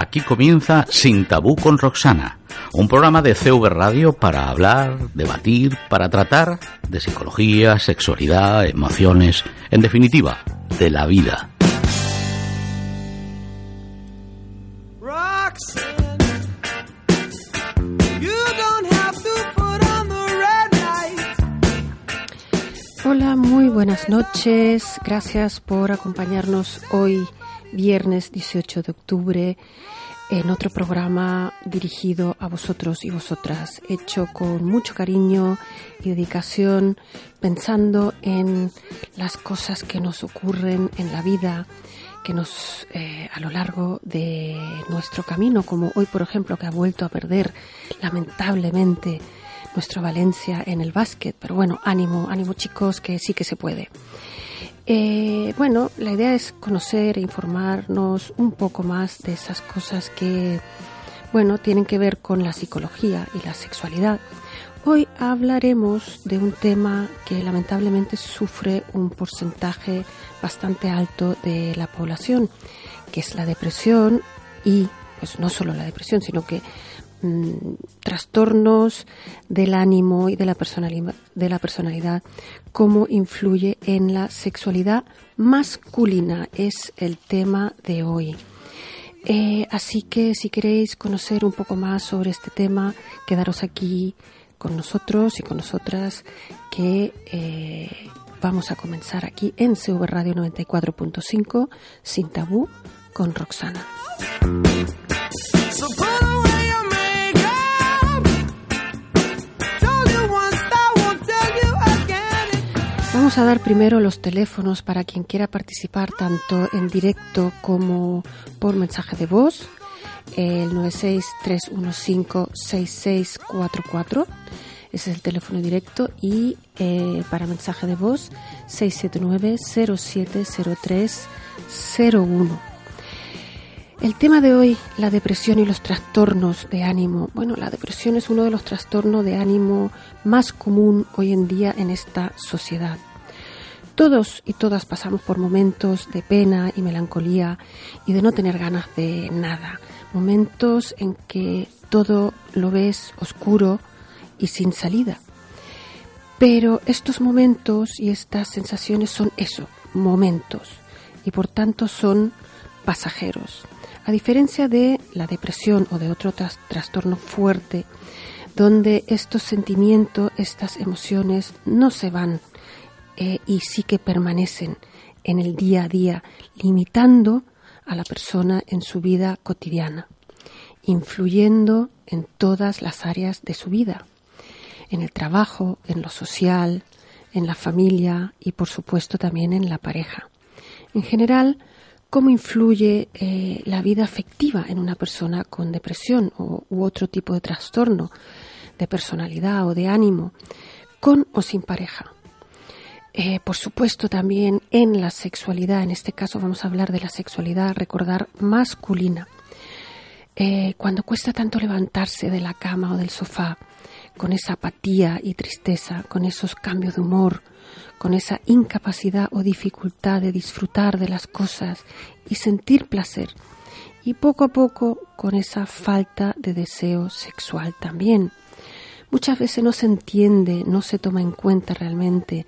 Aquí comienza Sin Tabú con Roxana, un programa de CV Radio para hablar, debatir, para tratar de psicología, sexualidad, emociones, en definitiva, de la vida. Muy buenas noches. Gracias por acompañarnos hoy viernes 18 de octubre, en otro programa dirigido a vosotros y vosotras, hecho con mucho cariño y dedicación, pensando en las cosas que nos ocurren en la vida, que nos eh, a lo largo de nuestro camino, como hoy por ejemplo que ha vuelto a perder lamentablemente nuestro Valencia en el básquet, pero bueno, ánimo, ánimo chicos, que sí que se puede. Eh, bueno, la idea es conocer e informarnos un poco más de esas cosas que, bueno, tienen que ver con la psicología y la sexualidad. Hoy hablaremos de un tema que lamentablemente sufre un porcentaje bastante alto de la población, que es la depresión y, pues no solo la depresión, sino que Mm, trastornos del ánimo y de la, personalidad, cómo influye en la sexualidad masculina, es el tema de hoy. Eh, así que si queréis conocer un poco más sobre este tema, quedaros aquí con nosotros y con nosotras que eh, vamos a comenzar aquí en CV Radio 94.5 sin tabú con Roxana. Vamos a dar primero los teléfonos para quien quiera participar tanto en directo como por mensaje de voz. El 963156644 ese es el teléfono directo y eh, para mensaje de voz 679-070301. El tema de hoy, la depresión y los trastornos de ánimo. Bueno, la depresión es uno de los trastornos de ánimo más común hoy en día en esta sociedad. Todos y todas pasamos por momentos de pena y melancolía y de no tener ganas de nada. Momentos en que todo lo ves oscuro y sin salida. Pero estos momentos y estas sensaciones son eso, momentos, y por tanto son pasajeros. A diferencia de la depresión o de otro trastorno fuerte, donde estos sentimientos, estas emociones no se van eh, y sí que permanecen en el día a día, limitando a la persona en su vida cotidiana, influyendo en todas las áreas de su vida, en el trabajo, en lo social, en la familia y por supuesto también en la pareja. En general, cómo influye eh, la vida afectiva en una persona con depresión o, u otro tipo de trastorno de personalidad o de ánimo, con o sin pareja. Eh, por supuesto, también en la sexualidad, en este caso vamos a hablar de la sexualidad, recordar masculina. Eh, cuando cuesta tanto levantarse de la cama o del sofá, con esa apatía y tristeza, con esos cambios de humor, con esa incapacidad o dificultad de disfrutar de las cosas y sentir placer, y poco a poco con esa falta de deseo sexual también. Muchas veces no se entiende, no se toma en cuenta realmente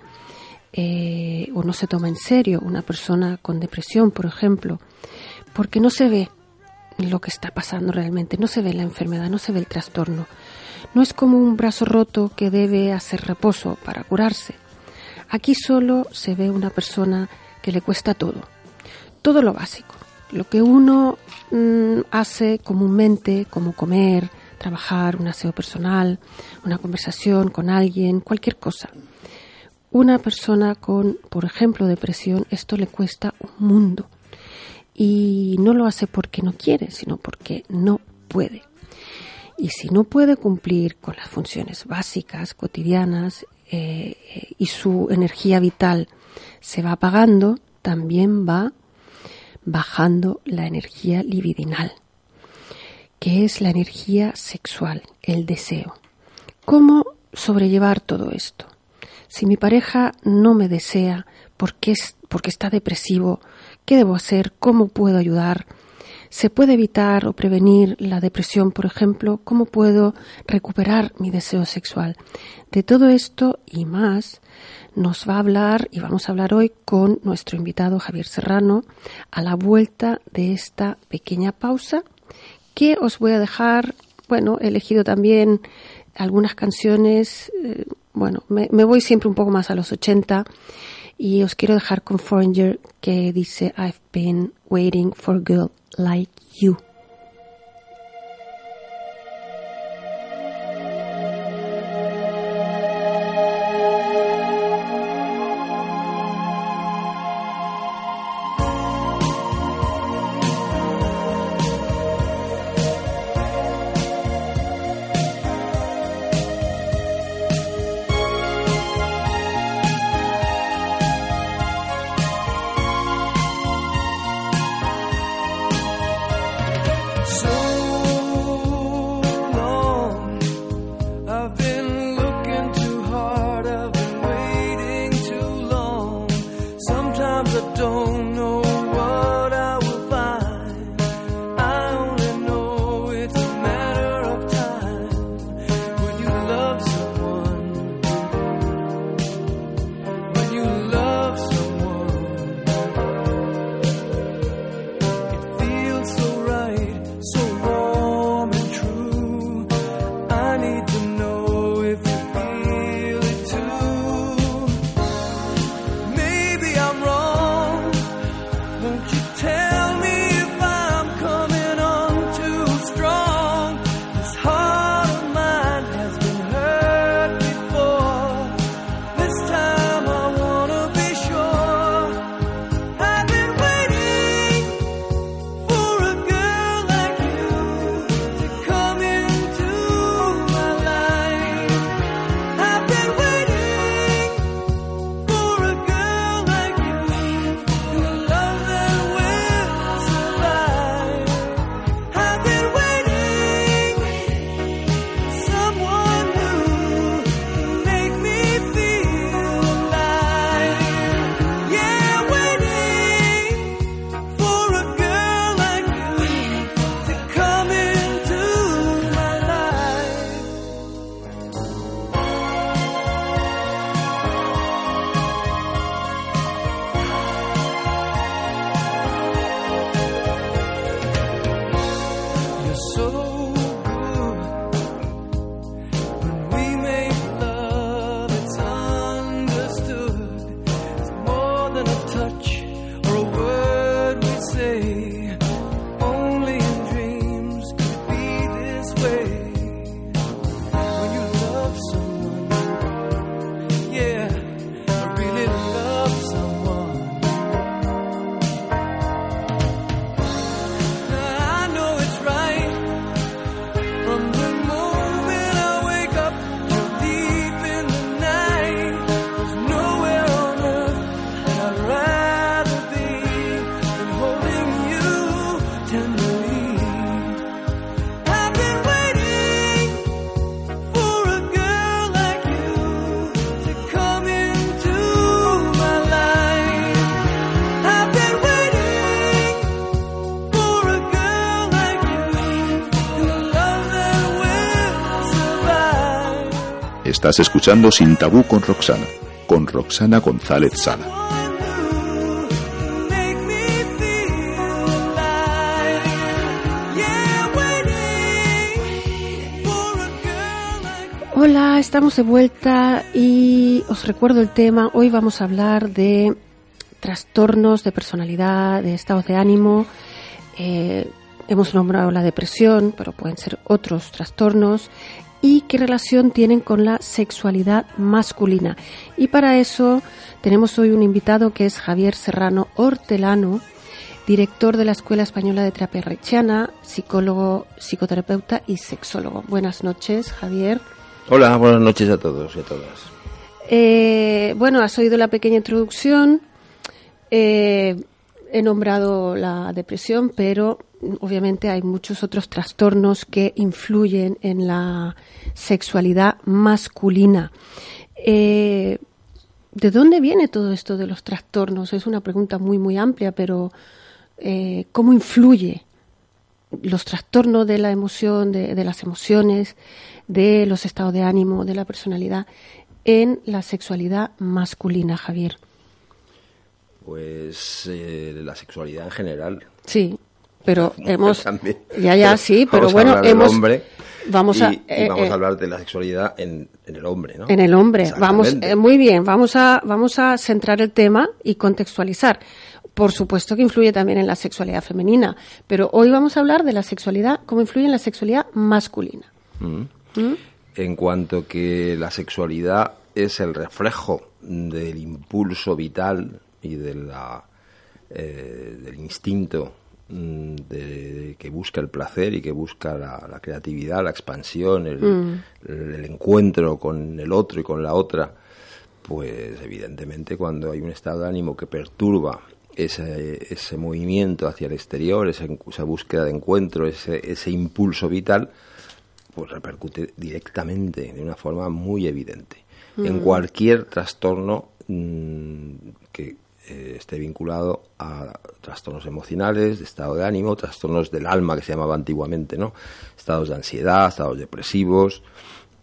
eh, o no se toma en serio una persona con depresión, por ejemplo, porque no se ve lo que está pasando realmente, no se ve la enfermedad, no se ve el trastorno. No es como un brazo roto que debe hacer reposo para curarse. Aquí solo se ve una persona que le cuesta todo, todo lo básico, lo que uno mm, hace comúnmente, como comer, trabajar, un aseo personal, una conversación con alguien, cualquier cosa. Una persona con, por ejemplo, depresión, esto le cuesta un mundo y no lo hace porque no quiere, sino porque no puede. Y si no puede cumplir con las funciones básicas, cotidianas, eh, y su energía vital se va apagando, también va bajando la energía libidinal, que es la energía sexual, el deseo. ¿Cómo sobrellevar todo esto? Si mi pareja no me desea porque, es, porque está depresivo, ¿qué debo hacer? ¿Cómo puedo ayudar? ¿Se puede evitar o prevenir la depresión, por ejemplo? ¿Cómo puedo recuperar mi deseo sexual? De todo esto y más nos va a hablar y vamos a hablar hoy con nuestro invitado Javier Serrano a la vuelta de esta pequeña pausa que os voy a dejar, bueno, he elegido también algunas canciones, eh, bueno, me, voy siempre un poco más a los 80 y os quiero dejar con Foreigner que dice I've been waiting for a girl like you. Estás escuchando Sin Tabú con Roxana, con Roxana González Sala. Hola, estamos de vuelta y os recuerdo el tema. Hoy vamos a hablar de trastornos de personalidad, de estados de ánimo. Eh, hemos nombrado la depresión, pero pueden ser otros trastornos y qué relación tienen con la sexualidad masculina. Y para eso tenemos hoy un invitado que es Javier Serrano Hortelano. director de la Escuela Española de Terapia Reichiana, psicólogo, psicoterapeuta y sexólogo. Buenas noches, Javier. Hola, buenas noches a todos y a todas. Eh, bueno, has oído la pequeña introducción. Eh, he nombrado la depresión, pero obviamente hay muchos otros trastornos que influyen en la sexualidad masculina. Eh, ¿De dónde viene todo esto de los trastornos? Es una pregunta muy, muy amplia, pero eh, ¿cómo influye los trastornos de la emoción, de, las emociones, de los estados de ánimo, de la personalidad en la sexualidad masculina, Javier? Pues eh, la sexualidad en general. Sí, pero hemos ya ya sí, pero bueno hemos vamos a eh, vamos a eh, hablar de la sexualidad en, el hombre, ¿no? En el hombre, vamos muy bien, vamos a vamos a centrar el tema y contextualizar. Por supuesto que influye también en la sexualidad femenina, pero hoy vamos a hablar de la sexualidad, cómo influye en la sexualidad masculina. Mm. ¿Mm? En cuanto que la sexualidad es el reflejo del impulso vital y de la, eh, del instinto mm, de, que busca el placer y que busca la, creatividad, la expansión, mm. el, encuentro con el otro y con la otra, pues evidentemente cuando hay un estado de ánimo que perturba ese, ese movimiento hacia el exterior, esa, esa búsqueda de encuentro, ese, ese impulso vital, pues repercute directamente de una forma muy evidente en mm. cualquier trastorno que eh, esté vinculado a trastornos emocionales, de estado de ánimo, trastornos del alma que se llamaba antiguamente, ¿no? Estados de ansiedad, estados depresivos,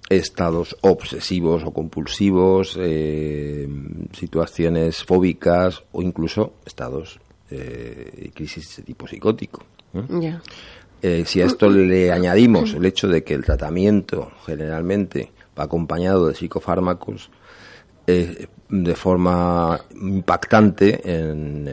estados obsesivos o compulsivos, eh, situaciones fóbicas o incluso estados eh, crisis de tipo psicótico. si a esto le añadimos el hecho de que el tratamiento generalmente va acompañado de psicofármacos, de forma impactante en,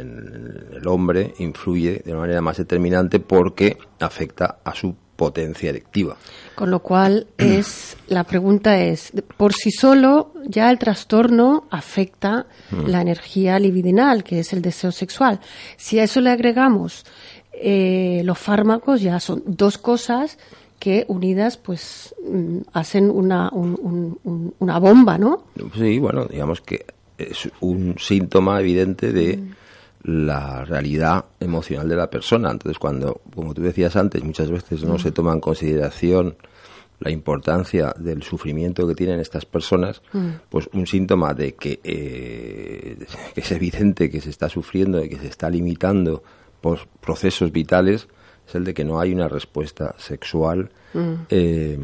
el hombre, influye de manera más determinante porque afecta a su potencia erectiva. Con lo cual es la pregunta es por sí solo ya el trastorno afecta mm. la energía libidinal que es el deseo sexual. Si a eso le agregamos eh, los fármacos ya son dos cosas que unidas pues mm, hacen una, una bomba, ¿no? Sí, bueno, digamos que es un síntoma evidente de mm. la realidad emocional de la persona. Entonces, cuando, como tú decías antes, muchas veces no mm. se toma en consideración la importancia del sufrimiento que tienen estas personas, mm. pues un síntoma de que, eh, que es evidente que se está sufriendo y que se está limitando por procesos vitales es el de que no hay una respuesta sexual eh,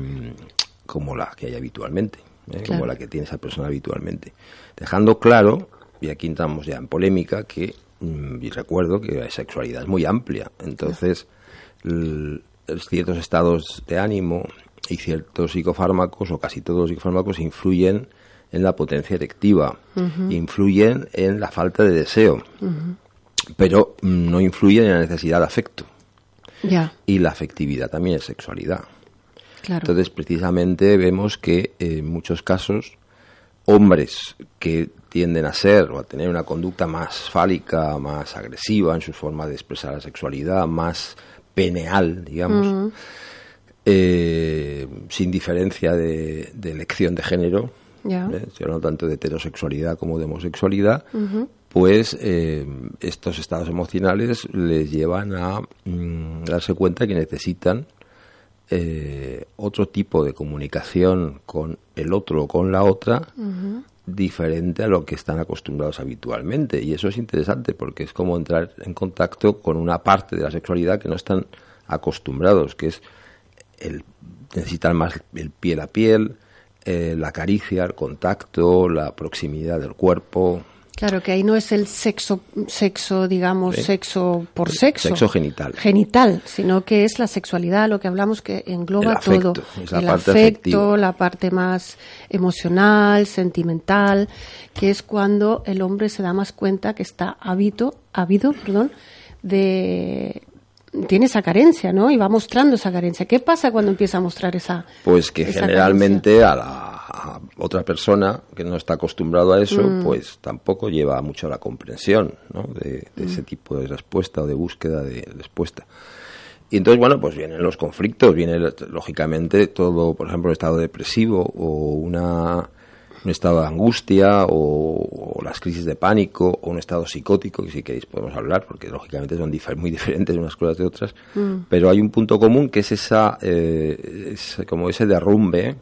como la que hay habitualmente, eh, como la que tiene esa persona habitualmente. Dejando claro, y aquí entramos ya en polémica, que mm, y recuerdo que la sexualidad es muy amplia, entonces ciertos estados de ánimo y ciertos psicofármacos, o casi todos los psicofármacos, influyen en la potencia erectiva, influyen en la falta de deseo, pero mm, no influyen en la necesidad de afecto. Y la afectividad también es sexualidad. Entonces, precisamente vemos que en muchos casos, hombres que tienden a ser o a tener una conducta más fálica, más agresiva en su forma de expresar la sexualidad, más peneal, digamos, eh, sin diferencia de, elección de género, ¿eh? no tanto de heterosexualidad como de homosexualidad, pues eh, estos estados emocionales les llevan a mm, darse cuenta que necesitan eh, otro tipo de comunicación con el otro o con la otra diferente a lo que están acostumbrados habitualmente. Y eso es interesante porque es como entrar en contacto con una parte de la sexualidad que no están acostumbrados, que es el necesitan más el piel a piel, eh, la caricia, el contacto, la proximidad del cuerpo, Claro, que ahí no es el sexo, sexo, digamos, sexo por sexo. Sexo genital. Genital, sino que es la sexualidad, lo que hablamos que engloba todo. el afecto, la parte más emocional, sentimental, que es cuando el hombre se da más cuenta que está hábito, habido, perdón, de tiene esa carencia, ¿no? Y va mostrando esa carencia. ¿Qué pasa cuando empieza a mostrar esa Pues que esa generalmente a la a otra persona que no está acostumbrado a eso, Mm. pues tampoco lleva mucho a la comprensión ¿no? de, de Mm. ese tipo de respuesta o de búsqueda de respuesta. Y entonces, bueno, pues vienen los conflictos, viene lógicamente todo, por ejemplo, un estado depresivo o una, un estado de angustia o, o las crisis de pánico o un estado psicótico, que si queréis podemos hablar, porque lógicamente son difer- muy diferentes unas cosas de otras, pero hay un punto común que es esa, eh, es como ese derrumbe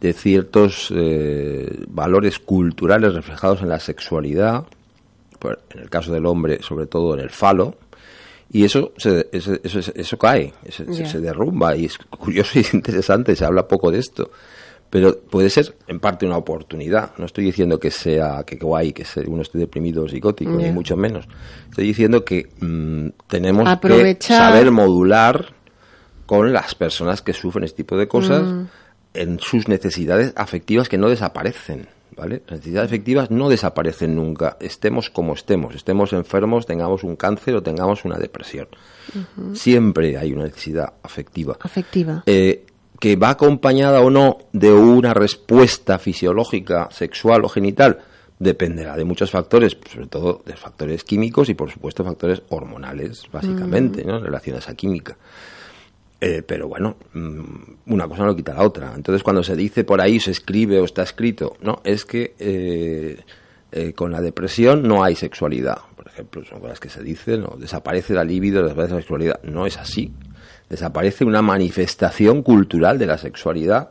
de ciertos eh, valores culturales reflejados en la sexualidad, en el caso del hombre, sobre todo en el falo, y eso se, eso, eso, eso cae, se- se derrumba, y es curioso y es interesante, se habla poco de esto. Pero puede ser en parte una oportunidad. No estoy diciendo que sea que guay, que uno esté deprimido o psicótico, ni mucho menos. Estoy diciendo que mm, tenemos Aprovechar- que saber modular con las personas que sufren este tipo de cosas Mm. en sus necesidades afectivas que no desaparecen. ¿Vale? Las necesidades afectivas no desaparecen nunca, estemos como estemos, estemos enfermos, tengamos un cáncer o tengamos una depresión. Siempre hay una necesidad afectiva. afectiva. Eh, que va acompañada o no de una respuesta fisiológica, sexual o genital, dependerá de muchos factores, sobre todo de factores químicos y, por supuesto, factores hormonales, básicamente, ¿no? en relación a esa química. Eh, pero bueno, mm, una cosa no quita la otra. Entonces, cuando se dice por ahí, se escribe o está escrito, no, es que eh, eh, con la depresión no hay sexualidad. Por ejemplo, son cosas que se dicen, ¿no? desaparece la libido, desaparece la sexualidad. No es así. Desaparece una manifestación cultural de la sexualidad,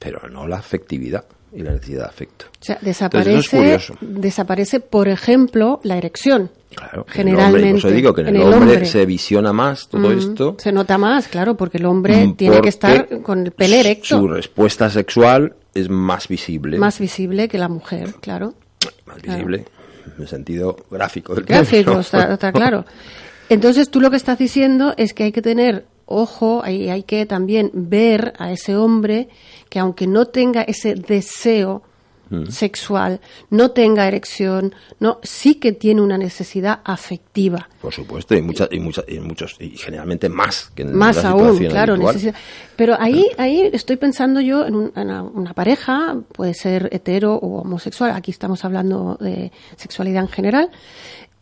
pero no la afectividad y la necesidad de afecto. O sea, Entonces, desaparece, curioso. desaparece, por ejemplo, la erección. Claro, Generalmente. Por eso digo que en, en el, hombre, hombre. se visiona más todo Mm, esto. Se nota más, claro, porque el hombre Mm, tiene que estar con el pene erecto. Su respuesta sexual es más visible. Más visible que la mujer, claro. más claro. visible en el sentido gráfico del Gráfico, está, está claro. Entonces tú lo que estás diciendo es que hay que tener ojo, hay, hay que también ver a ese hombre que aunque no tenga ese deseo Mm. sexual, no tenga erección, no, sí que tiene una necesidad afectiva. Por supuesto, y, muchas, y, muchas, y muchos, y generalmente más que en Más la aún, claro, necesidad. Pero ahí, ahí estoy pensando yo en, un- en una, una pareja, puede ser hetero o homosexual, aquí estamos hablando de sexualidad en general,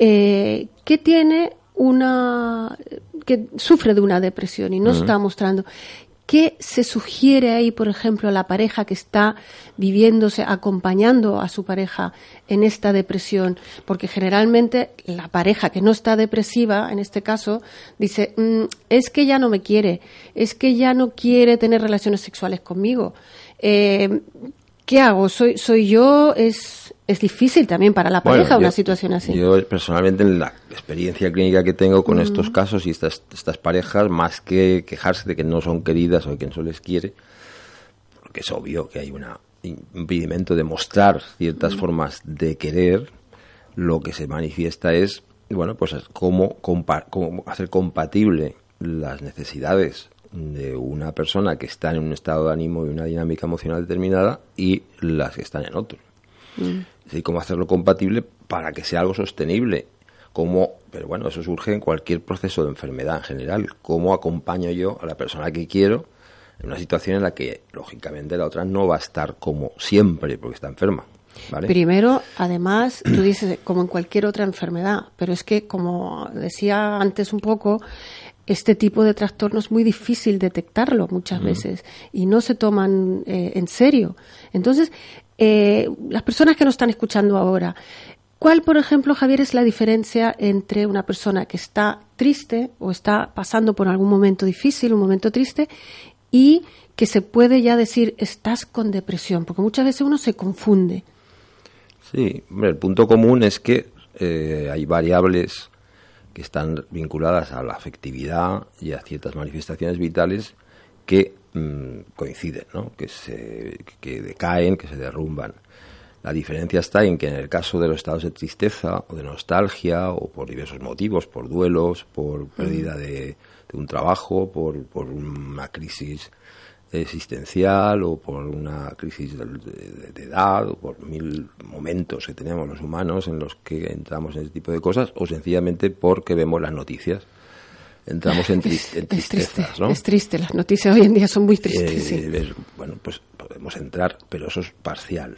eh, que tiene una, que sufre de una depresión y no está mostrando. ¿Qué se sugiere ahí, por ejemplo, a la pareja que está viviéndose, acompañando a su pareja en esta depresión? Porque generalmente la pareja que no está depresiva, en este caso, dice, "Mm, es que ya no me quiere, es que ya no quiere tener relaciones sexuales conmigo. Eh, ¿Qué hago? ¿Soy, soy yo? Es, es difícil también para la pareja Bueno, una yo- situación así. Yo personalmente en la experiencia clínica que tengo con estos casos y estas, estas parejas, más que quejarse de que no son queridas o de que no se les quiere, porque es obvio que hay una- un impedimento de mostrar ciertas formas de querer, lo que se manifiesta es, bueno, pues es cómo, compa- cómo hacer compatible las necesidades de una persona que está en un estado de ánimo y una dinámica emocional determinada y las que están en otro. Es decir, cómo hacerlo compatible para que sea algo sostenible. Cómo, pero bueno, eso surge en cualquier proceso de enfermedad en general. ¿Cómo acompaño yo a la persona que quiero en una situación en la que, lógicamente, la otra no va a estar como siempre porque está enferma? ¿vale? Primero, además, tú dices como en cualquier otra enfermedad, pero es que, como decía antes un poco, este tipo de trastorno es muy difícil detectarlo muchas veces y no se toman eh, en serio. Entonces, eh, las personas que nos están escuchando ahora, ¿cuál, por ejemplo, Javier, es la diferencia entre una persona que está triste o está pasando por algún momento difícil, un momento triste, y que se puede ya decir estás con depresión? Porque muchas veces uno se confunde. Sí, el punto común es que eh, hay variables que están vinculadas a la afectividad y a ciertas manifestaciones vitales que mm, coinciden, ¿no? que, se, que decaen, que se derrumban. La diferencia está en que en el caso de los estados de tristeza o de nostalgia o por diversos motivos, por duelos, por pérdida de, de un trabajo, por, por una crisis existencial o por una crisis de, de- de edad o por mil momentos que tenemos los humanos en los que entramos en ese tipo de cosas o sencillamente porque vemos las noticias entramos en, tristezas, es triste, ¿no? Es triste, las noticias hoy en día son muy tristes. Eh, bueno, pues podemos entrar, pero eso es parcial.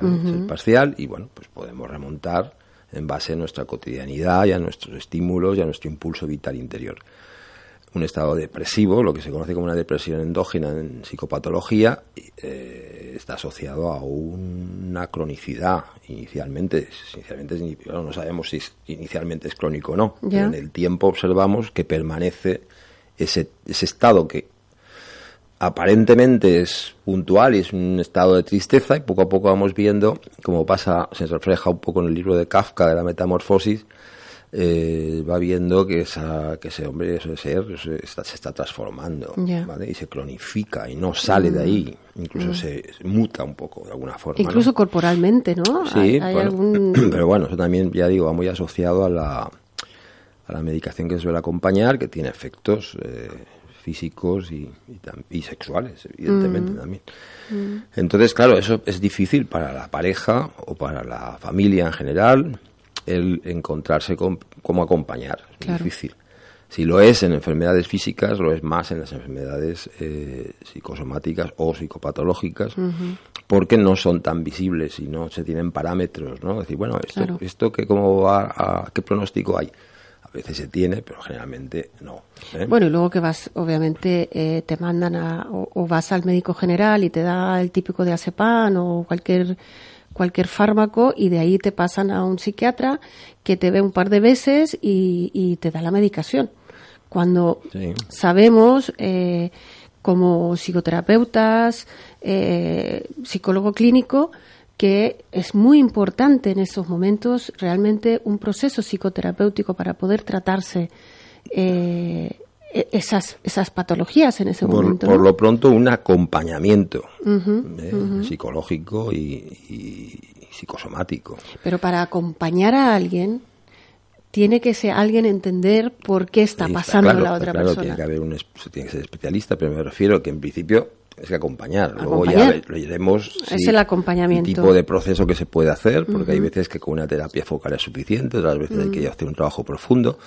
es parcial y bueno, pues podemos remontar en base a nuestra cotidianidad y a nuestros estímulos y a nuestro impulso vital interior. Un estado depresivo, lo que se conoce como una depresión endógena en psicopatología, eh, está asociado a una cronicidad inicialmente. Inicialmente no sabemos si inicialmente es crónico o no. Pero en el tiempo observamos que permanece ese, ese estado que aparentemente es puntual y es un estado de tristeza y poco a poco vamos viendo cómo pasa, se refleja un poco en el libro de Kafka de la metamorfosis, eh, va viendo que, esa, que ese hombre, ese ser, se está, transformando y se clonifica y no sale de ahí, incluso mm. se, muta un poco de alguna forma. Incluso corporalmente, ¿no? Sí, pero bueno, eso también, ya digo, va muy asociado a la, a la medicación que suele acompañar, que tiene efectos eh, físicos y, y, sexuales, evidentemente mm. también. Mm. Entonces, claro, eso es difícil para la pareja o para la familia en general el encontrarse con cómo acompañar. Es difícil. Si lo es en enfermedades físicas, lo es más en las enfermedades eh, psicosomáticas o psicopatológicas, porque no son tan visibles y no se tienen parámetros, ¿no? decir, bueno, esto, esto que cómo va, a, qué pronóstico hay. A veces se tiene, pero generalmente no. ¿eh? Bueno, y luego que vas, obviamente, eh, te mandan a, o, vas al médico general y te da el típico de acepan o cualquier cualquier fármaco y de ahí te pasan a un psiquiatra que te ve un par de veces y, te da la medicación. Cuando sabemos, eh, como psicoterapeutas, eh, psicólogo clínico, que es muy importante en esos momentos realmente un proceso psicoterapéutico para poder tratarse eh, esas, esas patologías en ese momento. Por lo pronto, un acompañamiento ¿eh? psicológico y, psicosomático. Pero para acompañar a alguien, tiene que ser alguien entender por qué está pasando la otra claro, persona. Tiene que haber un tiene que ser especialista, pero me refiero que en principio es que acompañar. Luego ya lo iremos. es el acompañamiento. El tipo de proceso que se puede hacer, porque hay veces que con una terapia focal es suficiente, otras veces hay que hacer un trabajo profundo.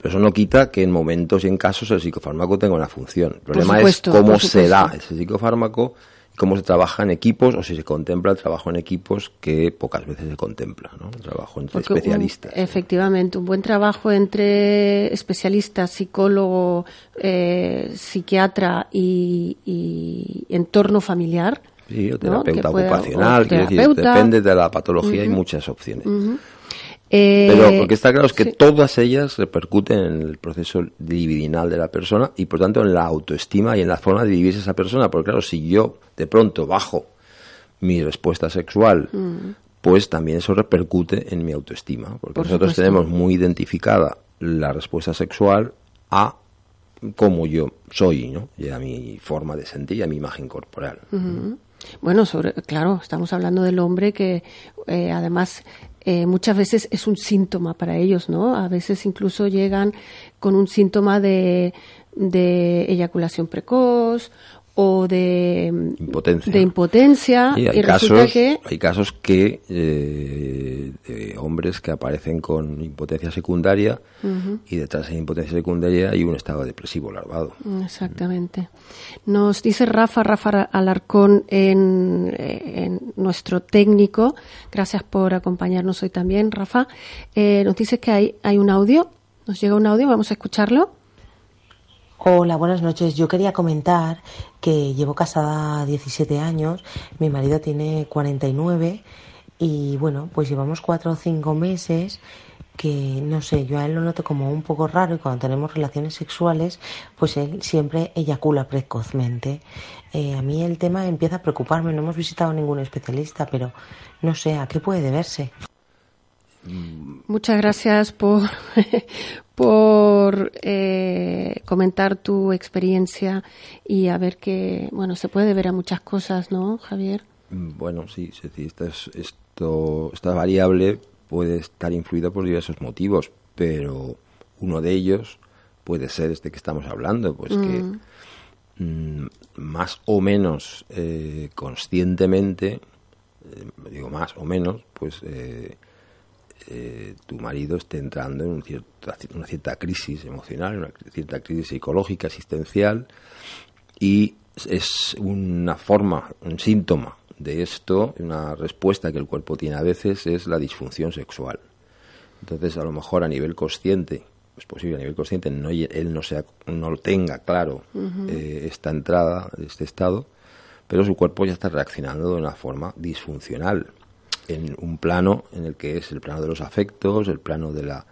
Pero eso no quita que en momentos y en casos el psicofármaco tenga una función. El problema es cómo se da ese psicofármaco y cómo se trabaja en equipos o si se contempla el trabajo en equipos que pocas veces se contempla, ¿no? El trabajo entre especialistas. efectivamente, un buen trabajo entre especialistas, psicólogo, eh, psiquiatra y, entorno familiar. Sí, o terapeuta ocupacional, depende de la patología, hay muchas opciones. Pero eh, porque está claro es que todas ellas repercuten en el proceso libidinal de la persona y por tanto en la autoestima y en la forma de vivir esa persona. Porque claro, si yo de pronto bajo mi respuesta sexual, mm. pues también eso repercute en mi autoestima. Porque nosotros tenemos muy identificada la respuesta sexual a cómo yo soy, ¿no? Y a mi forma de sentir y a mi imagen corporal. Bueno, sobre, claro, estamos hablando del hombre que eh, además eh, muchas veces es un síntoma para ellos, ¿no? A veces incluso llegan con un síntoma de, de eyaculación precoz o de impotencia, de impotencia y, hay casos, que hay casos que eh, de hombres que aparecen con impotencia secundaria y detrás de impotencia secundaria hay un estado depresivo larvado. Exactamente. Nos dice Rafa Rafa Alarcón en, en nuestro técnico. Gracias por acompañarnos hoy también Rafa. Eh, nos dice que hay hay un audio. Nos llega un audio vamos a escucharlo Hola, buenas noches. Yo quería comentar que llevo casada 17 años, mi marido tiene 49 y bueno, pues llevamos cuatro o cinco meses que no sé, yo a él lo noto como un poco raro y cuando tenemos relaciones sexuales, pues él siempre eyacula precozmente. Eh, a mí el tema empieza a preocuparme, no hemos visitado ningún especialista, pero no sé, ¿a qué puede deberse? Muchas gracias por, por eh, comentar tu experiencia y a ver que, bueno, se puede ver a muchas cosas, ¿no, Javier? Bueno, sí, esto, esto, esta variable puede estar influida por diversos motivos, pero uno de ellos puede ser este que estamos hablando, pues que mm. Mm, más o menos eh, conscientemente, eh, digo más o menos, pues eh, tu marido esté entrando en un cierto, una cierta crisis emocional, una cierta crisis psicológica, existencial, y es una forma, un síntoma de esto, una respuesta que el cuerpo tiene a veces es la disfunción sexual. Entonces, a lo mejor a nivel consciente, es posible a nivel consciente, no, él no, sea, no tenga claro eh, esta entrada, este estado, pero su cuerpo ya está reaccionando de una forma disfuncional en un plano en el que es el plano de los afectos, el plano de la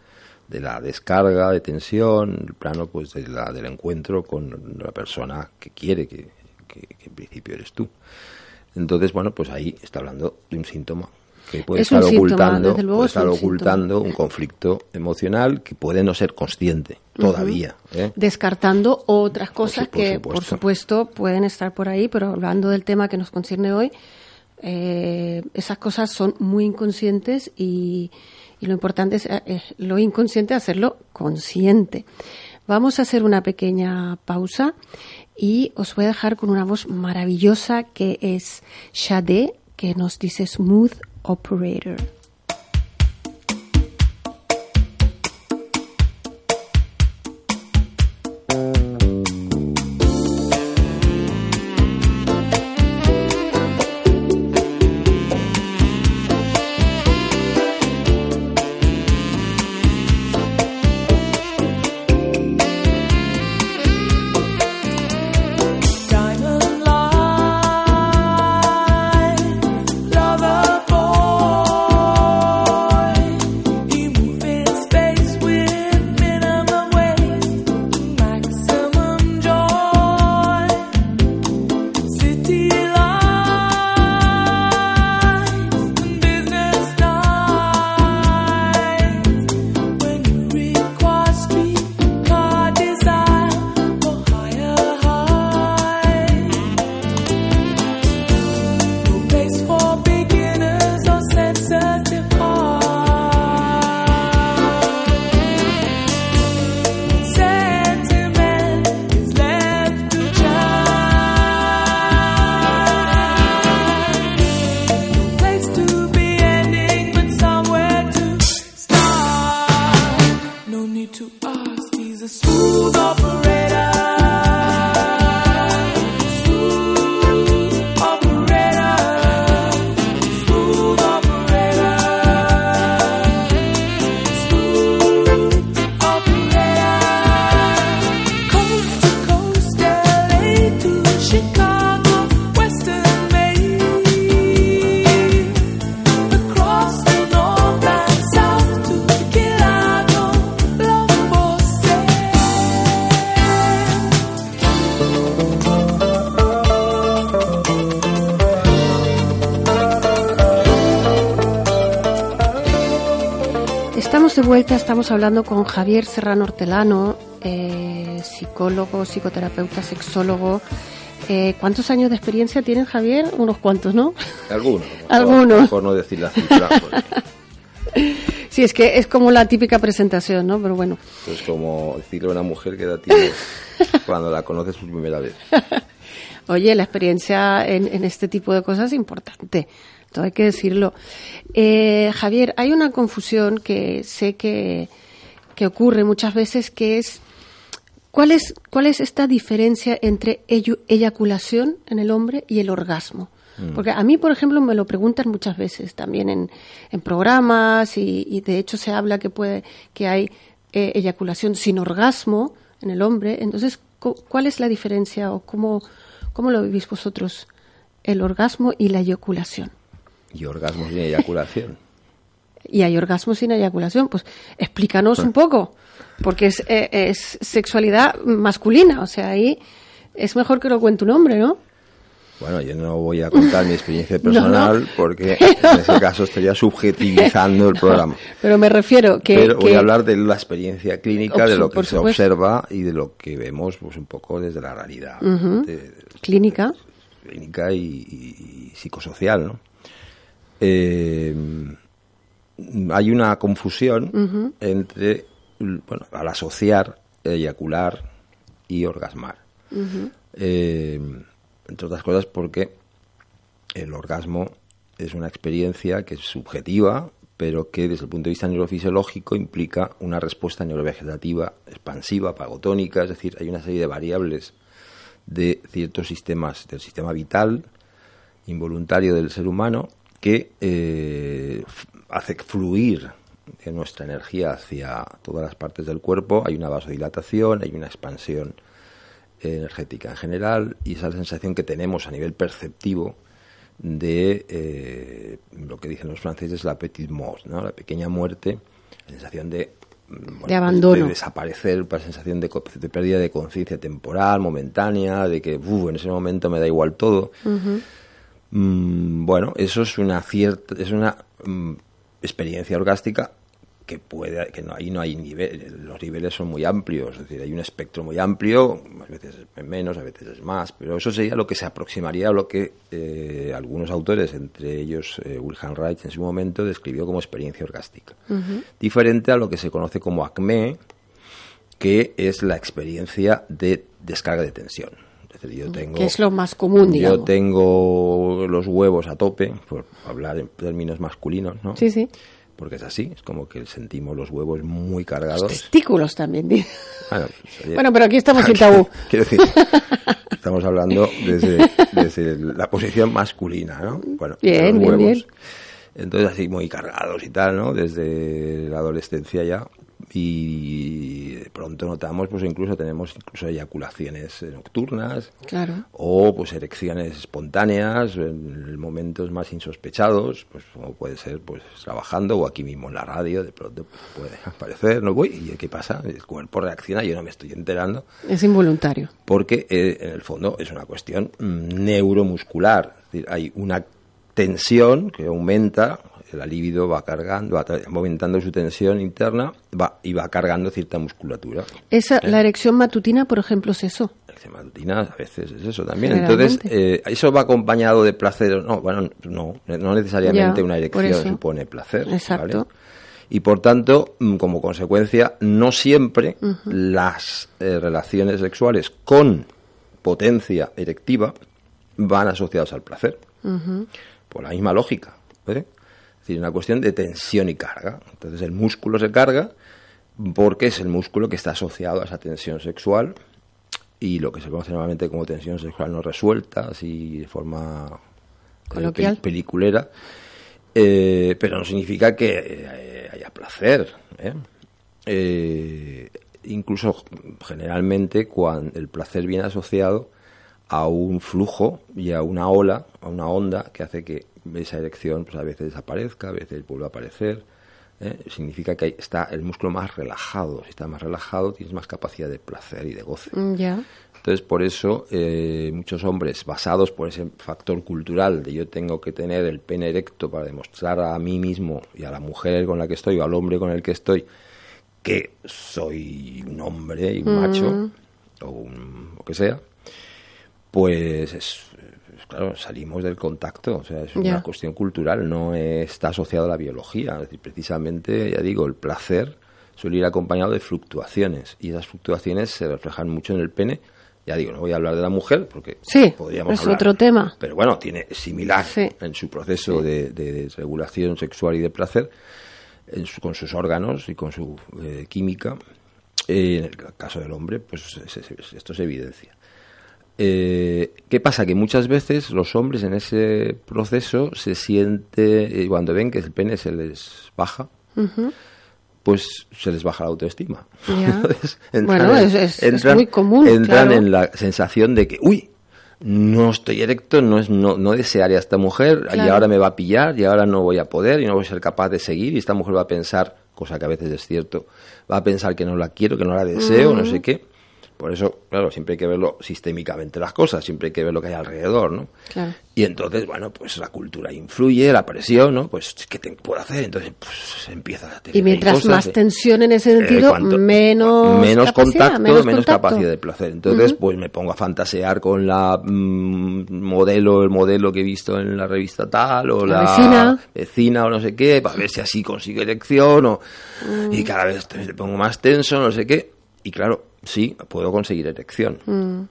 de la descarga de tensión, el plano pues de la, del encuentro con la persona que quiere, que, en principio eres tú. Entonces, bueno, pues ahí está hablando de un síntoma que puede estar ocultando, puede estar un ocultando un conflicto emocional que puede no ser consciente todavía. ¿eh? Descartando otras cosas que, por supuesto, pueden estar por ahí, pero hablando del tema que nos concierne hoy, eh, esas cosas son muy inconscientes y, lo importante es eh, lo inconsciente hacerlo consciente. Vamos a hacer una pequeña pausa y os voy a dejar con una voz maravillosa que es Shade, que nos dice Smooth Operator. Estamos hablando con Javier Serrano Hortelano, eh, psicólogo, psicoterapeuta, sexólogo. Eh, ¿Cuántos años de experiencia tiene Javier? Unos cuantos, ¿no? Algunos. Algunos. Por, no decir la cifra. sí, es que es como la típica presentación, ¿no? Pero bueno. Es como decirle a una mujer que edad tiene cuando la conoces por primera vez. Oye, la experiencia en, en este tipo de cosas es importante todo hay que decirlo. Eh, Javier, hay una confusión que sé que, ocurre muchas veces, que es ¿cuál es, cuál es esta diferencia entre eyaculación en el hombre y el orgasmo? Mm. Porque a mí, por ejemplo, me lo preguntan muchas veces también en, en programas y, de hecho se habla que puede que hay eh, eyaculación sin orgasmo en el hombre. Entonces, ¿cuál es la diferencia o cómo, cómo lo vivís vosotros el orgasmo y la eyaculación? Y orgasmos sin eyaculación. Y hay orgasmos sin eyaculación. Pues explícanos un poco, porque es, eh, es sexualidad masculina, o sea, ahí es mejor que lo cuente un hombre, ¿no? Bueno, yo no voy a contar mi experiencia personal porque en ese caso estaría subjetivizando el programa. Pero me refiero que... Pero voy a hablar de la experiencia clínica, de lo que se observa y de lo que vemos pues un poco desde la realidad. Clínica. Clínica y, y, psicosocial, ¿no? eh, hay una confusión entre, bueno, al asociar eyacular y orgasmar. Eh, entre otras cosas porque el orgasmo es una experiencia que es subjetiva, pero que desde el punto de vista neurofisiológico implica una respuesta neurovegetativa expansiva, pagotónica, es decir, hay una serie de variables de ciertos sistemas del sistema vital involuntario del ser humano que eh, hace fluir nuestra energía hacia todas las partes del cuerpo, hay una vasodilatación, hay una expansión energética en general y esa sensación que tenemos a nivel perceptivo de eh, lo que dicen los franceses la petite mort, la pequeña muerte, la sensación de de pues, abandono. De desaparecer, la sensación de, pérdida de conciencia temporal, momentánea, de que en ese momento me da igual todo. Mm, bueno, eso es una cierta, es una mm, experiencia orgástica que puede, que no, ahí no hay niveles, los niveles son muy amplios, es decir, hay un espectro muy amplio, a veces es menos, a veces es más, pero eso sería lo que se aproximaría a lo que eh, algunos autores, entre ellos eh, Wilhelm Reich en su momento, describió como experiencia orgástica. Diferente a lo que se conoce como ACME, que es la experiencia de descarga de tensión. Es decir, yo tengo, que es lo más común, digamos. Yo tengo los huevos a tope, por hablar en términos masculinos, ¿no? Sí, sí porque es así, es como que sentimos los huevos muy cargados. Los testículos también. Bueno, bueno, pero aquí estamos sin tabú. Quiero decir, estamos hablando desde, desde, la posición masculina, ¿no? Bueno, bien, los huevos. Bien, bien. Entonces así muy cargados y tal, ¿no? Desde la adolescencia ya y de pronto notamos pues incluso tenemos incluso eyaculaciones nocturnas claro. o pues erecciones espontáneas en momentos más insospechados pues como puede ser pues trabajando o aquí mismo en la radio de pronto puede aparecer no voy y qué pasa el cuerpo reacciona yo no me estoy enterando. Es involuntario. Porque eh, en el fondo es una cuestión neuromuscular es decir, hay una tensión que aumenta la libido va cargando, va aumentando su tensión interna va, y va cargando cierta musculatura. Esa, ¿Eh? La erección matutina, por ejemplo, es eso. La erección matutina a veces es eso también. Entonces, eh, ¿eso va acompañado de placer? No, bueno, no, no necesariamente una erección supone placer. Exacto. y por tanto, mm, como consecuencia, no siempre las eh, relaciones sexuales con potencia erectiva van asociadas al placer. Por la misma lógica. ¿eh? Decir, una cuestión de tensión y carga. Entonces el músculo se carga porque es el músculo que está asociado a esa tensión sexual y lo que se conoce normalmente como tensión sexual no resuelta, así de forma eh, peliculera, eh, pero no significa que eh, haya placer. incluso generalmente cuando el placer viene asociado a un flujo y a una ola, a una onda que hace que esa erección pues a veces desaparezca, a veces vuelve a aparecer. ¿eh? Significa que está el músculo más relajado. Si está más relajado, tienes más capacidad de placer y de goce. Mm. Entonces, por eso, eh, muchos hombres, basados por ese factor cultural de yo tengo que tener el pene erecto para demostrar a mí mismo y a la mujer con la que estoy o al hombre con el que estoy que soy un hombre y un macho mm. o un, lo que sea, pues es, claro, salimos del contacto, o sea, es una cuestión cultural, no está asociado a la biología. Es decir, precisamente, ya digo, el placer suele ir acompañado de fluctuaciones y esas fluctuaciones se reflejan mucho en el pene. Ya digo, no voy a hablar de la mujer porque sí, podríamos es otro tema. Pero bueno, tiene similar en su proceso de, regulación sexual y de placer con sus órganos y con su eh, química. en el caso del hombre, pues esto se evidencia. Eh, ¿Qué pasa? Que muchas veces los hombres en ese proceso se siente, eh, cuando ven que el pene se les baja, pues se les baja la autoestima. bueno, es, muy común. Entran en la sensación de que, uy, no estoy erecto, no, es, no, no desearía a esta mujer y ahora me va a pillar y ahora no voy a poder y no voy a ser capaz de seguir y esta mujer va a pensar, cosa que a veces es cierto, va a pensar que no la quiero, que no la deseo, no sé qué por eso, claro, siempre hay que verlo sistémicamente las cosas, siempre hay que ver lo que hay alrededor, ¿no? Claro. Y entonces, bueno, pues la cultura influye, la presión, ¿no? Pues, ¿qué te puedo hacer? Entonces, pues empieza a tener Y mientras más tensión en ese sentido, menos Menos contacto, menos, capacidad de placer. Entonces, pues me pongo a fantasear con la mm, modelo, el modelo que he visto en la revista tal, o la, vecina. vecina. o no sé qué, para ver si así consigue elección, o, mm. y cada vez me pongo más tenso, no sé qué. Y claro, sí, puedo conseguir erección. Mm.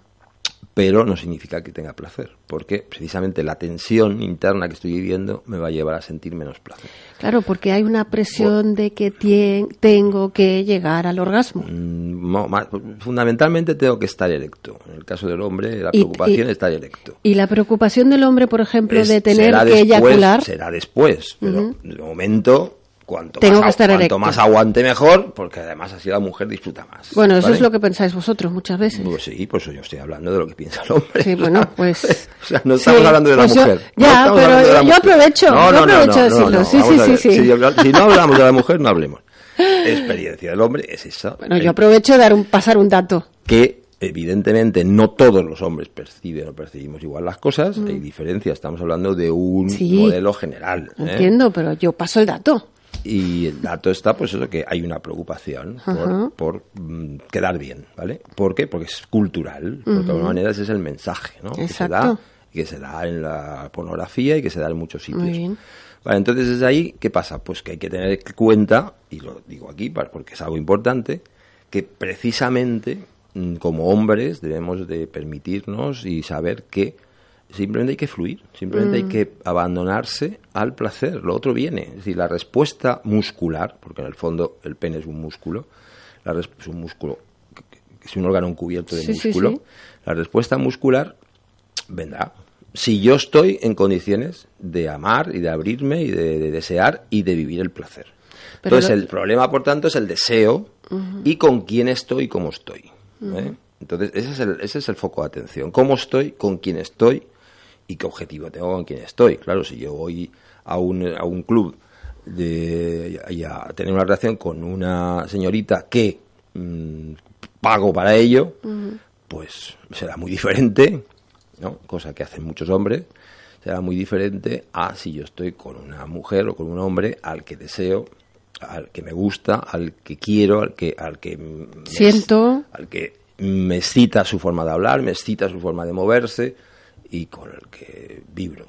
pero no significa que tenga placer, porque precisamente la tensión interna que estoy viviendo me va a llevar a sentir menos placer. Claro, porque hay una presión de que tien- tengo que llegar al orgasmo. Mm, no, más- fundamentalmente tengo que estar erecto. En el caso del hombre, la preocupación y- es estar erecto. Y la preocupación del hombre, por ejemplo, Es- de tener que después, eyacular. Será después, pero de momento, cuanto, Tengo más, que estar cuanto erecto. más aguante mejor, porque además así la mujer disfruta más. Bueno, eso ¿vale? es lo que pensáis vosotros muchas veces. Pues sí, por eso yo estoy hablando de lo que piensa el hombre. Sí, bueno, pues- o sea, no estamos sí, hablando de la pues yo- mujer. ya, No pero yo mujer. aprovecho, No, yo no, no, aprovecho decirlo. Sí, sí, sí, sí. Si, no hablamos de la mujer, no hablemos. Experiencia del hombre es esa. Bueno, El- yo aprovecho de dar un, pasar un dato. que evidentemente no todos los hombres perciben o percibimos igual las cosas, hay diferencias, estamos hablando de un Mm. Sí. modelo general. ¿eh? Entiendo, pero yo paso el dato. Y el dato está, pues eso, que hay una preocupación por, por, mm, quedar bien, ¿vale? ¿Por qué? Porque es cultural, de alguna manera ese es el mensaje, ¿no? Que se Exacto. da, que se da en la pornografía y que se da en muchos sitios. Muy bien. Vale, entonces desde ahí, ¿qué pasa? Pues que hay que tener en cuenta, y lo digo aquí porque es algo importante, que precisamente mm, como hombres debemos de permitirnos y saber que simplemente hay que fluir, simplemente hay que abandonarse al placer, lo otro viene, es decir, la respuesta muscular, porque en el fondo el pene es un músculo, la es un músculo, es un órgano cubierto de Sí, músculo, sí. la respuesta muscular vendrá. Si yo estoy en condiciones de amar y de abrirme y de, de desear y de vivir el placer. Pero Entonces, lo- el problema, por tanto, es el deseo y con quién estoy y cómo estoy. ¿eh? Entonces, ese es, el, ese es el foco de atención. ¿Cómo estoy? ¿Con quién estoy? ¿Y qué objetivo tengo con quién estoy? Claro, si yo voy a un, a un club de, y a tener una relación con una señorita que mm, pago para ello, pues será muy diferente, ¿no? cosa que hacen muchos hombres, será muy diferente a si yo estoy con una mujer o con un hombre al que deseo, al que me gusta, al que quiero, al que, al que me- Siento. al que me excita su forma de hablar, me excita su forma de moverse y con el que vibro.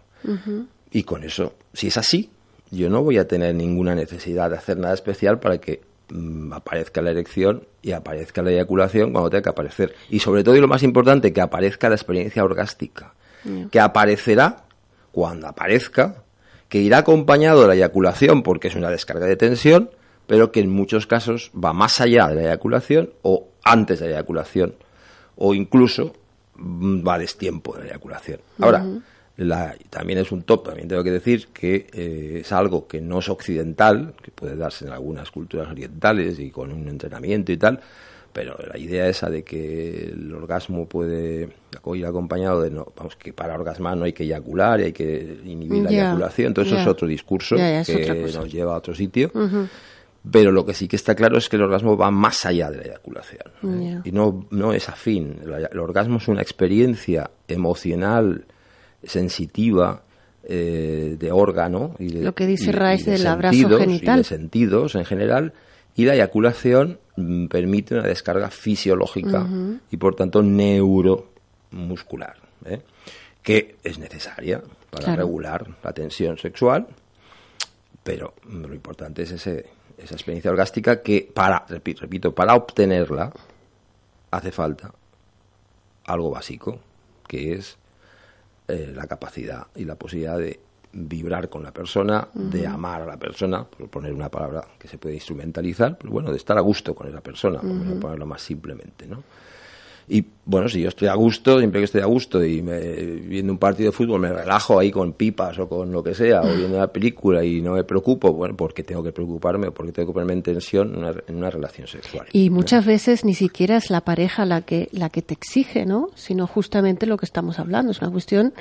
Y con eso, si es así, yo no voy a tener ninguna necesidad de hacer nada especial para que mm, aparezca la erección y aparezca la eyaculación cuando tenga que aparecer. Y sobre todo, y lo más importante, que aparezca la experiencia orgástica, que aparecerá cuando aparezca, que irá acompañado de la eyaculación porque es una descarga de tensión, pero que en muchos casos va más allá de la eyaculación o antes de la eyaculación o incluso va a destiempo de la eyaculación. Ahora, la- también es un top, también tengo que decir que eh, es algo que no es occidental, que puede darse en algunas culturas orientales y con un entrenamiento y tal, pero la idea esa de que el orgasmo puede ir acompañado de, no, vamos, que para orgasmar no hay que eyacular y hay que inhibir la Ya, eyaculación, entonces eso ya. es otro discurso es que nos lleva a otro sitio. Pero lo que sí que está claro es que el orgasmo va más allá de la eyaculación. ¿eh? Y no, no es afín. El orgasmo es una experiencia emocional, sensitiva, eh, de órgano. Y de, Lo que dice y- Rice y de del abrazo genital. Y de sentidos en general. Y la eyaculación mm, permite una descarga fisiológica y por tanto neuromuscular. ¿eh? Que es necesaria para Claro. regular la tensión sexual pero lo importante es ese, esa experiencia orgástica que para, repi- repito, para obtenerla hace falta algo básico, que es eh, la capacidad y la posibilidad de vibrar con la persona, de amar a la persona, por poner una palabra que se puede instrumentalizar, pero bueno, de estar a gusto con esa persona, vamos a ponerlo más simplemente, ¿no? Y bueno, si yo estoy a gusto, siempre que estoy a gusto y me, viendo un partido de fútbol me relajo ahí con pipas o con lo que sea, o viendo una película y no me preocupo, bueno, porque tengo que preocuparme o porque tengo que ponerme en tensión en una, en relación sexual. Y muchas veces ni siquiera es la pareja la que, la que te exige, ¿no? Sino justamente lo que estamos hablando. Es una cuestión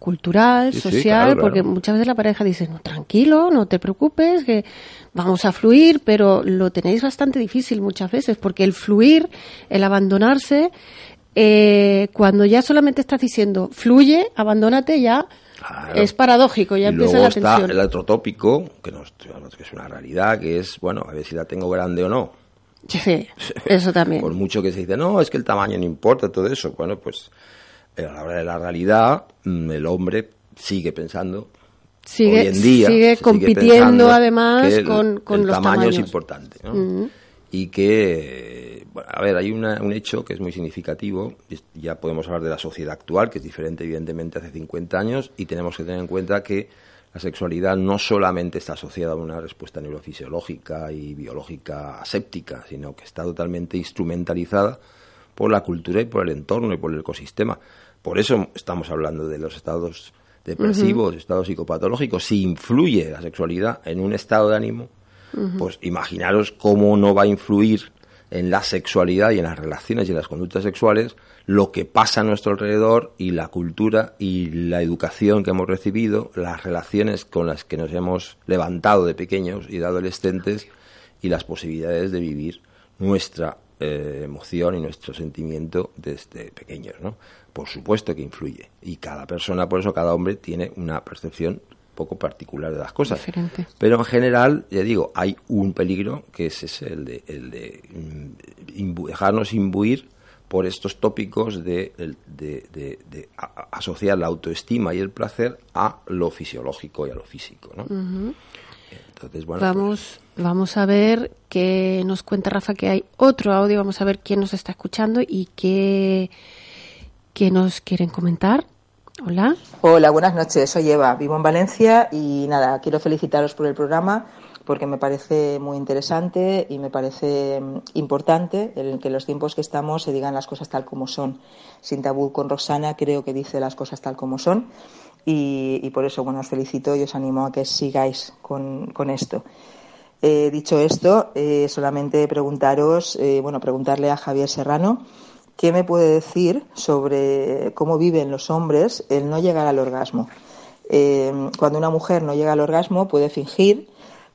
cultural, Sí, sí, social, claro, claro. porque muchas veces la pareja dice, no, tranquilo, no te preocupes, que vamos a fluir, pero lo tenéis bastante difícil muchas veces, porque el fluir, el abandonarse, eh, cuando ya solamente estás diciendo, fluye, abandónate, ya Claro. es paradójico, ya y empieza luego la está tensión. el otro tópico, que, no, que es una realidad, que es, bueno, a ver si la tengo grande o no. Sí, eso también. Por mucho que se dice, no, es que el tamaño no importa, todo eso. Bueno, pues a la hora de la realidad, mm, el hombre sigue pensando. Sigue- hoy en día, sigue compitiendo, además, el- con- con el los tamaño es tamaños. importante. ¿no? Y que, a ver, hay un hecho que es muy significativo. Ya podemos hablar de la sociedad actual, que es diferente, evidentemente, hace 50 años, y tenemos que tener en cuenta que la sexualidad no solamente está asociada a una respuesta neurofisiológica y biológica aséptica, sino que está totalmente instrumentalizada por la cultura y por el entorno y por el ecosistema. Por eso estamos hablando de los estados depresivos, estados psicopatológicos. Si influye la sexualidad en un estado de ánimo, pues imaginaros cómo no va a influir en la sexualidad y en las relaciones y en las conductas sexuales lo que pasa a nuestro alrededor y la cultura y la educación que hemos recibido, las relaciones con las que nos hemos levantado de pequeños y de adolescentes y las posibilidades de vivir nuestra eh, emoción y nuestro sentimiento desde pequeños, ¿no? Por supuesto que influye y cada persona, por eso cada hombre tiene una percepción poco particular de las cosas. Pero en general, ya digo, hay un peligro que es ese, el de, el de mm, dejarnos imbuir por estos tópicos de, de, asociar la autoestima y el placer a lo fisiológico y a lo físico. ¿no? Entonces, bueno, vamos, pues vamos a ver qué nos cuenta Rafa, que hay otro audio, vamos a ver quién nos está escuchando y qué, qué nos quieren comentar. Hola. Hola, buenas noches. Soy Eva, vivo en Valencia y nada, quiero felicitaros por el programa porque me parece muy interesante y me parece mm, importante el que en los tiempos que estamos se digan las cosas tal como son. Sin tabú con Roxana creo que dice las cosas tal como son y, por eso bueno os felicito y os animo a que sigáis con, esto. Eh, dicho esto, eh, solamente preguntaros, eh, bueno, preguntarle a Javier Serrano ¿Qué me puede decir sobre cómo viven los hombres el no llegar al orgasmo? Eh, cuando una mujer no llega al orgasmo puede fingir,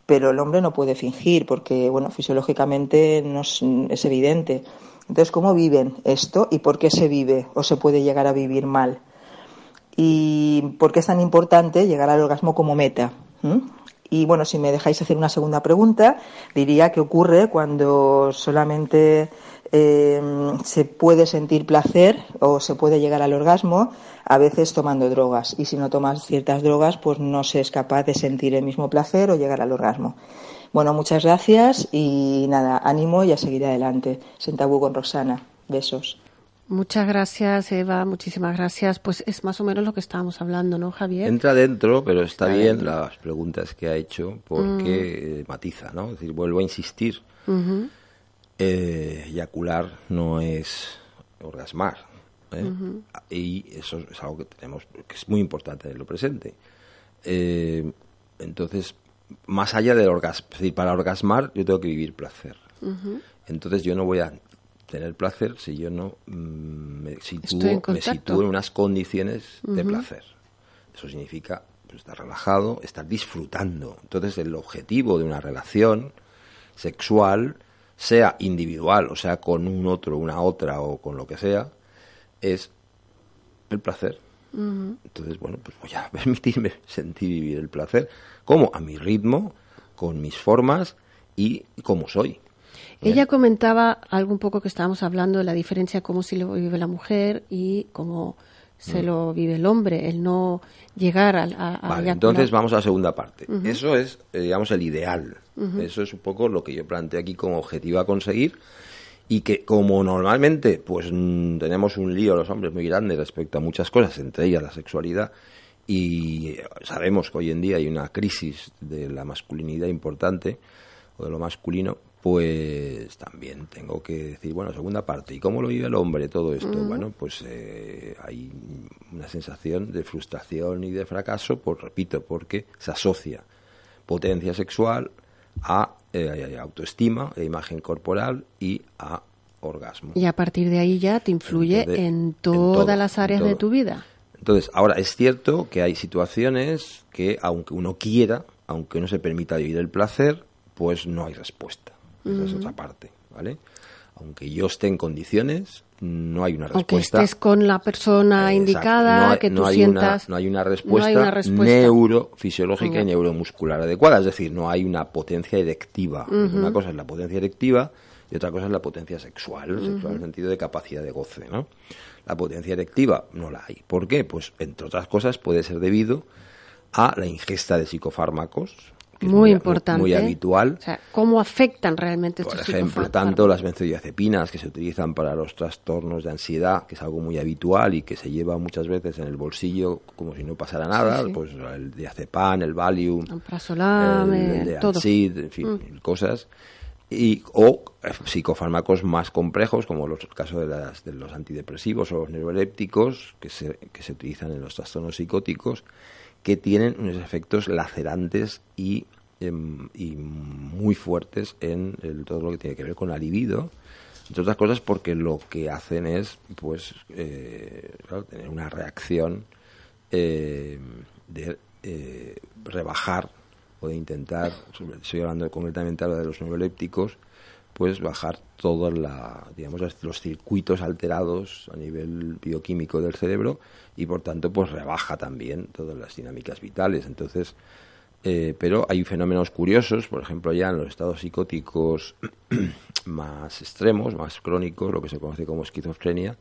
pero el hombre no puede fingir porque, bueno, fisiológicamente no es, evidente. Entonces, ¿cómo viven esto y por qué se vive o se puede llegar a vivir mal? ¿Y por qué es tan importante llegar al orgasmo como meta? Y bueno, si me dejáis hacer una segunda pregunta, diría que ocurre cuando solamente Em, se puede sentir placer o se puede llegar al orgasmo a veces tomando drogas y si no tomas ciertas drogas pues no se es capaz de sentir el mismo placer o llegar al orgasmo. Bueno, muchas gracias y nada, ánimo y a seguir adelante. Sentabú con Rosana. Besos. Muchas gracias, Eva. Muchísimas gracias. Pues es más o menos lo que estábamos hablando, ¿no, Javier? Entra dentro, pero está, bien las preguntas que ha hecho porque mm. matiza, ¿no? Es decir, vuelvo a insistir eh, eyacular no es orgasmar. ¿eh? Y eso es algo que tenemos, que es muy importante en lo presente. Eh, entonces, más allá del orgasmo, es decir, para orgasmar yo tengo que vivir placer. Entonces yo no voy a tener placer si yo no mm, me, sitúo, me sitúo en unas condiciones de placer. Eso significa pues, estar relajado, estar disfrutando. Entonces el objetivo de una relación sexual sea individual, o sea, con un otro, una otra o con lo que sea, es el placer. Entonces, bueno, pues voy a permitirme sentir y vivir el placer, como a mi ritmo, con mis formas y como soy. Ella comentaba algo un poco que estábamos hablando de la diferencia cómo si lo vive la mujer y cómo se mm. lo vive el hombre, el no llegar a... a vale, entonces vamos a la segunda parte. Eso es, eh, digamos, el ideal. Eso es un poco lo que yo planteé aquí como objetivo a conseguir y que como normalmente pues mm, tenemos un lío los hombres muy grande respecto a muchas cosas, entre ellas la sexualidad, y sabemos que hoy en día hay una crisis de la masculinidad importante o de lo masculino, pues también tengo que decir, bueno, segunda parte, ¿y cómo lo vive el hombre todo esto? Bueno, pues eh, hay una sensación de frustración y de fracaso, pues repito, porque se asocia potencia sexual a, eh, autoestima, a imagen corporal y a orgasmo. Y a partir de ahí ya te influye en, todas las áreas de tu vida. Entonces, ahora es cierto que hay situaciones que, aunque uno quiera, aunque uno se permita vivir el placer, pues no hay respuesta. Esa es otra parte, ¿vale? Aunque yo esté en condiciones, no hay una respuesta. Aunque estés con la persona indicada, que tú sientas... no hay una respuesta, neurofisiológica y neuromuscular adecuada. Es decir, no hay una potencia erectiva. Una cosa es la potencia erectiva y otra cosa es la potencia sexual, sexual en el sentido de capacidad de goce, ¿no? La potencia erectiva no la hay. ¿Por qué? Pues, entre otras cosas, puede ser debido a la ingesta de psicofármacos que es muy, importante. muy habitual. O sea, ¿cómo afectan realmente Por estos ejemplo, psicofármacos? tanto las benzodiazepinas que se utilizan para los trastornos de ansiedad, que es algo muy habitual y que se lleva muchas veces en el bolsillo como si no pasara nada, Sí, sí. pues el diazepam, el Valium, el, eh, el de todo. Mm. Ansid, en fin, cosas. Y, o eh, psicofármacos más complejos, como los, el caso de, las, de los antidepresivos o los neurolepticos, que se, que se utilizan en los trastornos psicóticos, que tienen unos efectos lacerantes y, em, y muy fuertes en todo lo que tiene que ver con la libido, entre otras cosas porque lo que hacen es pues eh, tener una reacción eh, de eh, rebajar o de intentar, estoy hablando concretamente ahora de los neurolépticos, pues bajar todos la, digamos, los- circuitos alterados a nivel bioquímico del cerebro y por tanto pues rebaja también todas las dinámicas vitales. Entonces, eh, pero hay fenómenos curiosos, por ejemplo, ya en los estados psicóticos más extremos, más crónicos, lo que se conoce como esquizofrenia,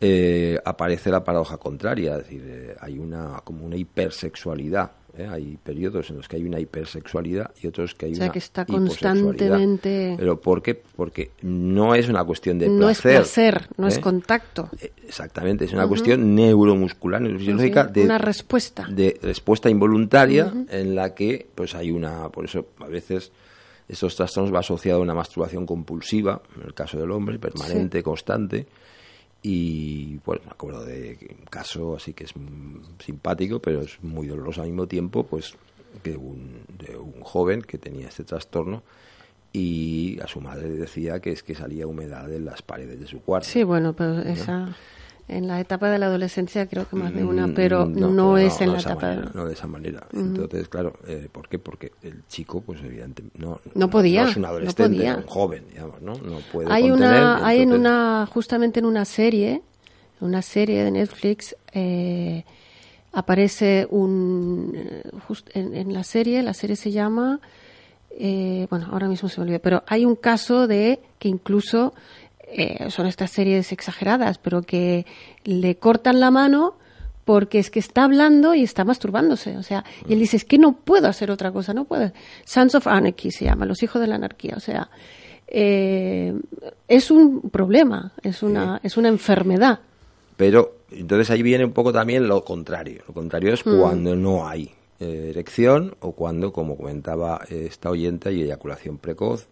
eh, aparece la paradoja contraria, es decir, eh, hay una como una hipersexualidad. ¿Eh? Hay periodos en los que hay una hipersexualidad y otros que hay O sea, una que está constantemente- Pero ¿por qué? Porque no es una cuestión de no es placer. placer, no es ¿eh? contacto. Eh, Exactamente, es una cuestión neuromuscular, neurofisiológica, Sí, de, una respuesta. de respuesta involuntaria en la que pues hay una, por eso a veces estos trastornos va asociado a una masturbación compulsiva, en el caso del hombre, permanente, constante, y bueno, me acuerdo de un caso así que es simpático, pero es muy doloroso al mismo tiempo, pues que un, de un joven que tenía este trastorno y a su madre le decía que es que salía humedad en las paredes de su cuarto. Sí, bueno, pero esa en la etapa de la adolescencia creo que más de una, Mm, pero no, es en de la etapa de- manera, no de esa manera. Entonces, claro, eh, ¿por qué? Porque el chico, pues evidentemente, no, No podía, no es un no adolescente, podía. un joven, digamos, ¿no? No puede hay contener, una hay en una justamente en una serie una serie de Netflix eh, aparece un eh, just- en, en la serie la serie se llama eh, bueno ahora mismo se me olvidó pero hay un caso de que incluso eh, son estas series exageradas pero que le cortan la mano porque es que está hablando y está masturbándose, o sea, y él dice, es que no puedo hacer otra cosa, no puedo. Sons of Anarchy se llama, los hijos de la anarquía, o sea, eh, es un problema, es una, es una enfermedad. Pero entonces ahí viene un poco también lo contrario. Lo contrario es cuando no hay eh, erección o cuando, como comentaba esta oyente, hay eyaculación precoz.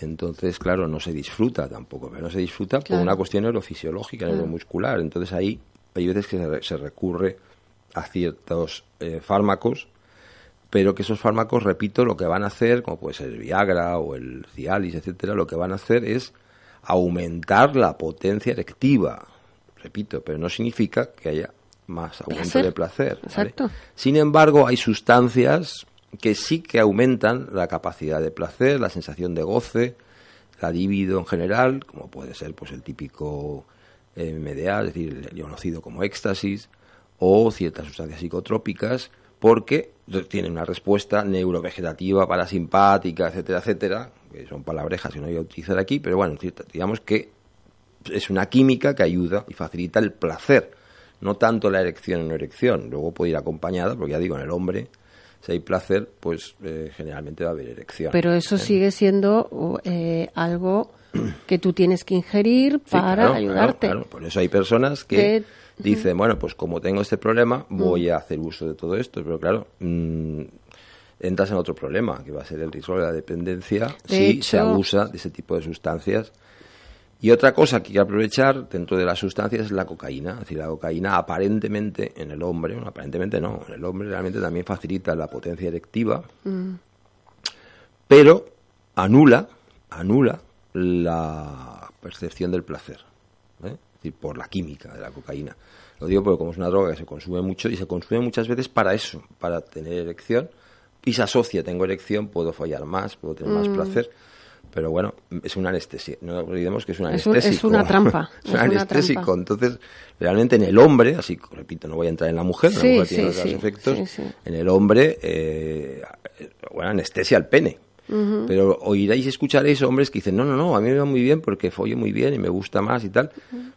Entonces, claro, no se disfruta tampoco, pero no se disfruta por una cuestión neurofisiológica, neuromuscular. Entonces ahí hay veces que se, se recurre a ciertos eh, fármacos, pero que esos fármacos, repito, lo que van a hacer, como puede ser el Viagra o el Cialis, etcétera, lo que van a hacer es aumentar la potencia erectiva, repito, pero no significa que haya más aumento Placer. de placer. ¿vale? Exacto. Sin embargo, hay sustancias que sí que aumentan la capacidad de placer, la sensación de goce, la libido en general, como puede ser pues el típico eh, MDA, es decir, el conocido como éxtasis, o ciertas sustancias psicotrópicas, porque tienen una respuesta neurovegetativa, parasimpática, etcétera, etcétera, que son palabrejas que no voy a utilizar aquí, pero bueno, digamos que es una química que ayuda y facilita el placer, no tanto la erección o no erección. Luego puede ir acompañada, porque ya digo, en el hombre, si hay placer, pues eh, generalmente va a haber erección. Pero eso sigue siendo eh, algo que tú tienes que ingerir Sí, para claro, ayudarte. claro, claro. Por eso hay personas que Que- dicen, bueno, pues como tengo este problema, Mm. voy a hacer uso de todo esto. Pero claro, mm, entras en otro problema, que va a ser el riesgo de la dependencia De si hecho- se abusa de ese tipo de sustancias. Y otra cosa que hay que aprovechar dentro de las sustancias es la cocaína. Es decir, la cocaína aparentemente en el hombre, bueno, aparentemente no, en el hombre realmente también facilita la potencia erectiva, pero anula, anula la percepción del placer. ¿eh? Es decir, por la química de la cocaína. Lo digo porque como es una droga que se consume mucho y se consume muchas veces para eso, para tener erección y se asocia, tengo erección, puedo fallar más, puedo tener Mm. más placer. Pero bueno, es una anestesia. No olvidemos que es un Es un- anestésico. es una trampa, es un anestésico. trampa. Entonces, realmente en el hombre, así repito, no voy a entrar en la mujer, la Sí, mujer sí, tiene otros sí, efectos. En el hombre, eh, bueno, anestesia al pene. Pero oiréis y escucharéis hombres que dicen, no, no, no, a mí me va muy bien porque follo muy bien y me gusta más y tal.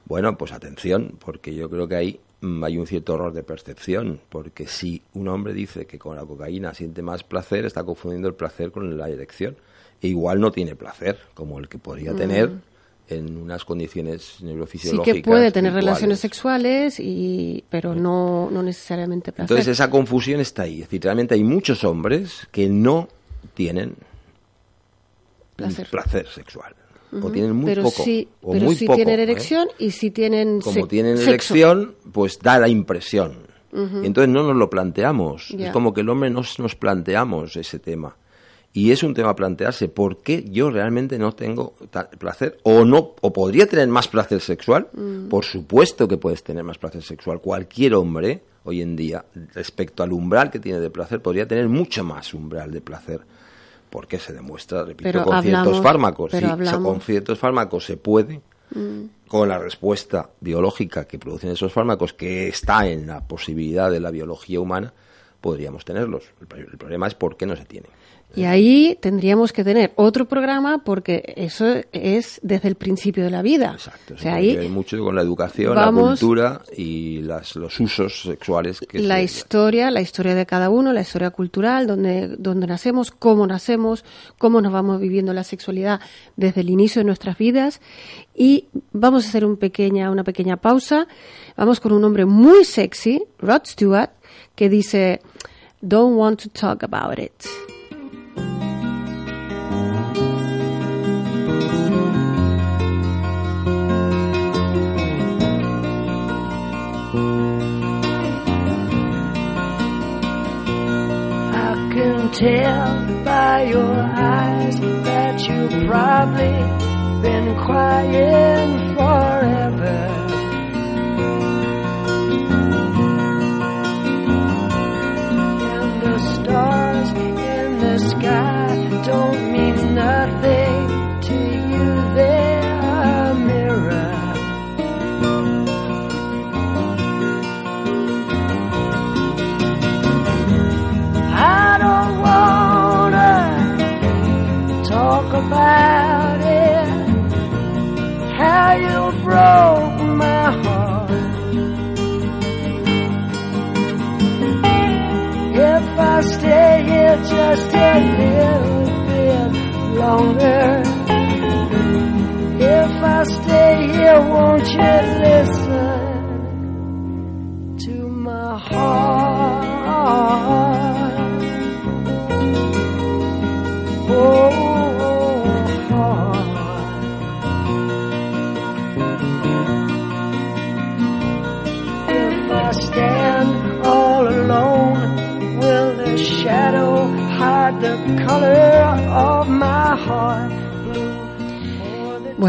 Bueno, pues atención, porque yo creo que ahí mm, hay un cierto error de percepción, porque si un hombre dice que con la cocaína siente más placer, está confundiendo el placer con la erección. E igual no tiene placer, como el que podría tener en unas condiciones Sí neurofisiológicas. que puede tener relaciones sexuales, y, pero no, no necesariamente placer. Entonces esa confusión está ahí. Es decir, realmente hay muchos hombres que no tienen Placer. sexual. Ujú. O tienen muy pero poco. sí, o pero muy sí poco, tienen ¿eh? erección y sí tienen Como tienen sexo. erección, pues da la impresión. Ujú. Y entonces no nos lo planteamos. Ya. Es como que el hombre no nos planteamos ese tema. Y es un tema a plantearse por qué yo realmente no tengo placer o no o podría tener más placer sexual. Mm. Por supuesto que puedes tener más placer sexual. Cualquier hombre hoy en día respecto al umbral que tiene de placer podría tener mucho más umbral de placer. Porque se demuestra, repito, Pero con ciertos fármacos. pero Sí, hablamos- con ciertos fármacos se puede, Mm. con la respuesta biológica que producen esos fármacos, que está en la posibilidad de la biología humana, podríamos tenerlos. El problema es por qué no se tienen. Y ahí tendríamos que tener otro programa porque eso es desde el principio de la vida. Exacto. O sea, ahí ver mucho con la educación, vamos- la cultura y las, los usos sexuales que la se- historia, la historia de cada uno, la historia cultural, donde, donde nacemos, cómo nacemos, cómo nos vamos viviendo la sexualidad desde el inicio de nuestras vidas. Y vamos a hacer un pequeña, una pequeña pausa. Vamos con un hombre muy sexy, Rod Stewart, que dice, Don't want to talk about it. Tell by your eyes that you've probably been crying forever.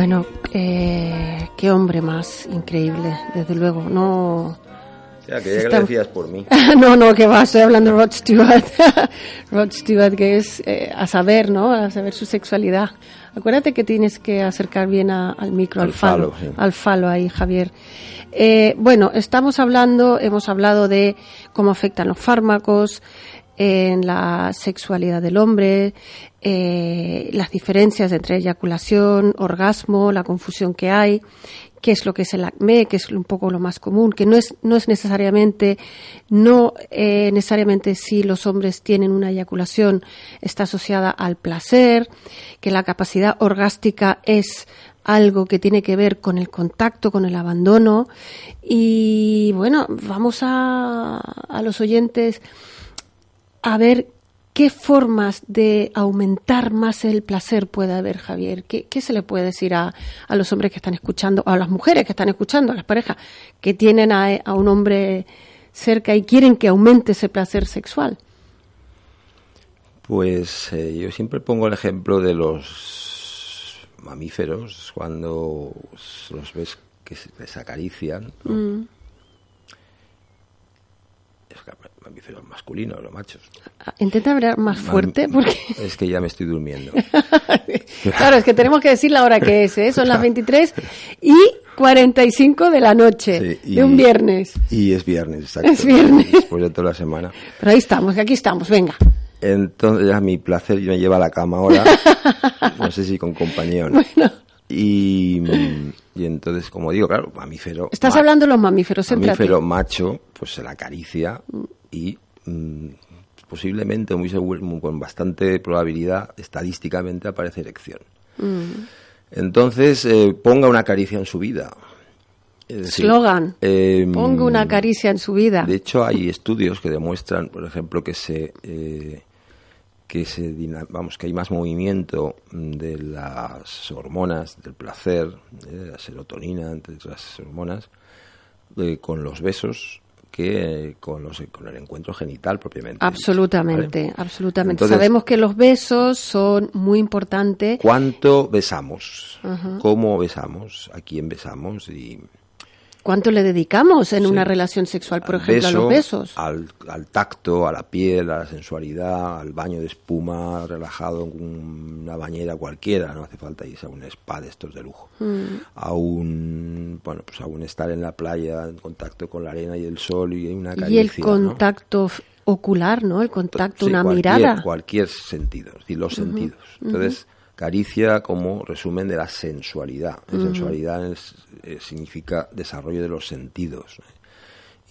Bueno, eh, qué hombre más increíble, desde luego. No, sea, que ya que Está- decías por mí. no, no, que va, estoy hablando de Rod Stewart. Rod Stewart, que es eh, a saber, ¿no? A saber su sexualidad. Acuérdate que tienes que acercar bien a- al micro, al, Al falo, falo, sí. al falo ahí, Javier. Eh, bueno, estamos hablando, hemos hablado de cómo afectan los fármacos en la sexualidad del hombre, eh, las diferencias entre eyaculación, orgasmo, la confusión que hay, qué es lo que es el acné, que es un poco lo más común, que no es, no es necesariamente, no eh, necesariamente si los hombres tienen una eyaculación está asociada al placer, que la capacidad orgástica es algo que tiene que ver con el contacto, con el abandono. Y bueno, vamos a, a los oyentes a ver qué formas de aumentar más el placer puede haber, Javier. ¿Qué, qué se le puede decir a, a los hombres que están escuchando, a las mujeres que están escuchando, a las parejas que tienen a, a un hombre cerca y quieren que aumente ese placer sexual? Pues eh, yo siempre pongo el ejemplo de los mamíferos cuando los ves que se les acarician. ¿no? Mm. Es que mamíferos masculinos, los machos. Intenta hablar más Mam- fuerte porque... Es que ya me estoy durmiendo. claro, es que tenemos que decir la hora que es, ¿eh? son las 23 y 45 de la noche Sí, y- de un viernes. Y es viernes, exacto. Es viernes. Después de toda la semana. Pero ahí estamos, que aquí estamos, venga. Entonces ya mi placer me lleva a la cama ahora. No sé si con compañía o no. Bueno, Y, y entonces, como digo, claro, mamífero. Estás hablando de los mamíferos. Mamífero macho, pues se la acaricia y mm, posiblemente, muy seguro, con bastante probabilidad, estadísticamente aparece erección. Mm. Entonces, eh, ponga una caricia en su vida. Es decir, Slogan. em, Ponga una caricia en su vida. de hecho, hay estudios que demuestran, por ejemplo, que se eh, que se vamos que hay más movimiento mm, de las hormonas del placer, de la serotonina, entre otras hormonas, eh, con los besos que con los con el encuentro genital propiamente. dicho, Absolutamente, ¿vale? absolutamente. Entonces, Sabemos que los besos son muy importantes. ¿Cuánto besamos? ¿Cómo besamos? ¿A quién besamos? Y ¿Cuánto le dedicamos en Sí. una relación sexual, por al ejemplo, a los besos? Al, al tacto, a la piel, a la sensualidad, al baño de espuma relajado en una bañera cualquiera, no hace falta irse a un spa de estos de lujo. Mm. A un, bueno, pues a un estar en la playa en contacto con la arena y el sol y una y el caricia, ¿no? contacto ocular, ¿no? El contacto, Sí, una cualquier- mirada. Cualquier sentido, es decir, los sentidos. Entonces, caricia como resumen de la sensualidad. La. Sensualidad es- eh, significa desarrollo de los sentidos. ¿eh?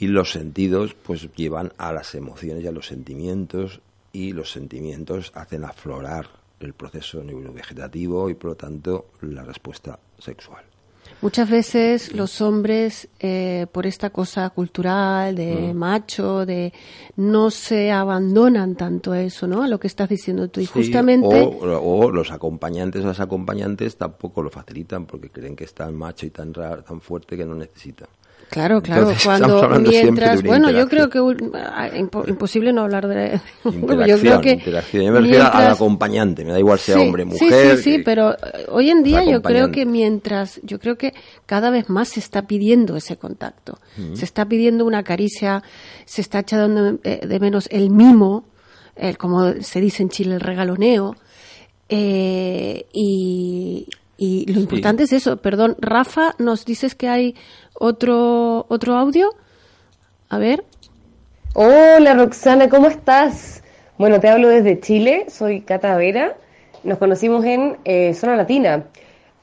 Y los sentidos, pues, llevan a las emociones y a los sentimientos, y los sentimientos hacen aflorar el proceso neurovegetativo y, por lo tanto, la respuesta sexual. Muchas veces los hombres, eh, por esta cosa cultural de Mm. macho, de no se abandonan tanto a eso, ¿no? A lo que estás diciendo tú. Y Sí, justamente, o, o los acompañantes o las acompañantes tampoco lo facilitan porque creen que es tan macho y tan raro, tan fuerte que no necesitan. Claro, claro, Entonces, cuando de mientras, bueno, yo creo que ah, impo- imposible no hablar de Interacción, yo creo que interacción. Yo me refiero al acompañante, me da igual sea Sí, hombre, sí, mujer. Sí, sí, que- pero eh, hoy en día yo creo que mientras, yo creo que cada vez más se está pidiendo ese contacto. Ujú. Se está pidiendo una caricia, se está echando eh, de menos el mimo, el, como se dice en Chile, el regaloneo. eh, y, y lo importante es eso. Perdón, Rafa, ¿nos dices que hay otro, otro audio? A ver. Hola Roxana, ¿cómo estás? Bueno, te hablo desde Chile, soy Cata Vera, nos conocimos en eh, Zona Latina.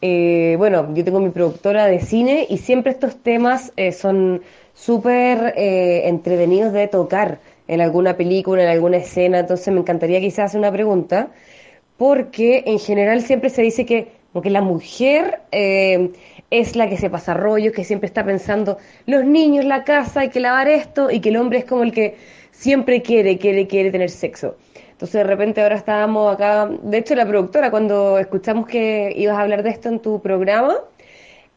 Eh, bueno, yo tengo mi productora de cine y siempre estos temas eh, son súper eh, entretenidos de tocar en alguna película, en alguna escena, entonces me encantaría quizás hacer una pregunta, porque en general siempre se dice que, como que la mujer eh, es la que se pasa rollos, que siempre está pensando los niños, la casa, hay que lavar esto, y que el hombre es como el que siempre quiere, quiere, quiere tener sexo. Entonces de repente ahora estábamos acá, de hecho la productora, cuando escuchamos que ibas a hablar de esto en tu programa,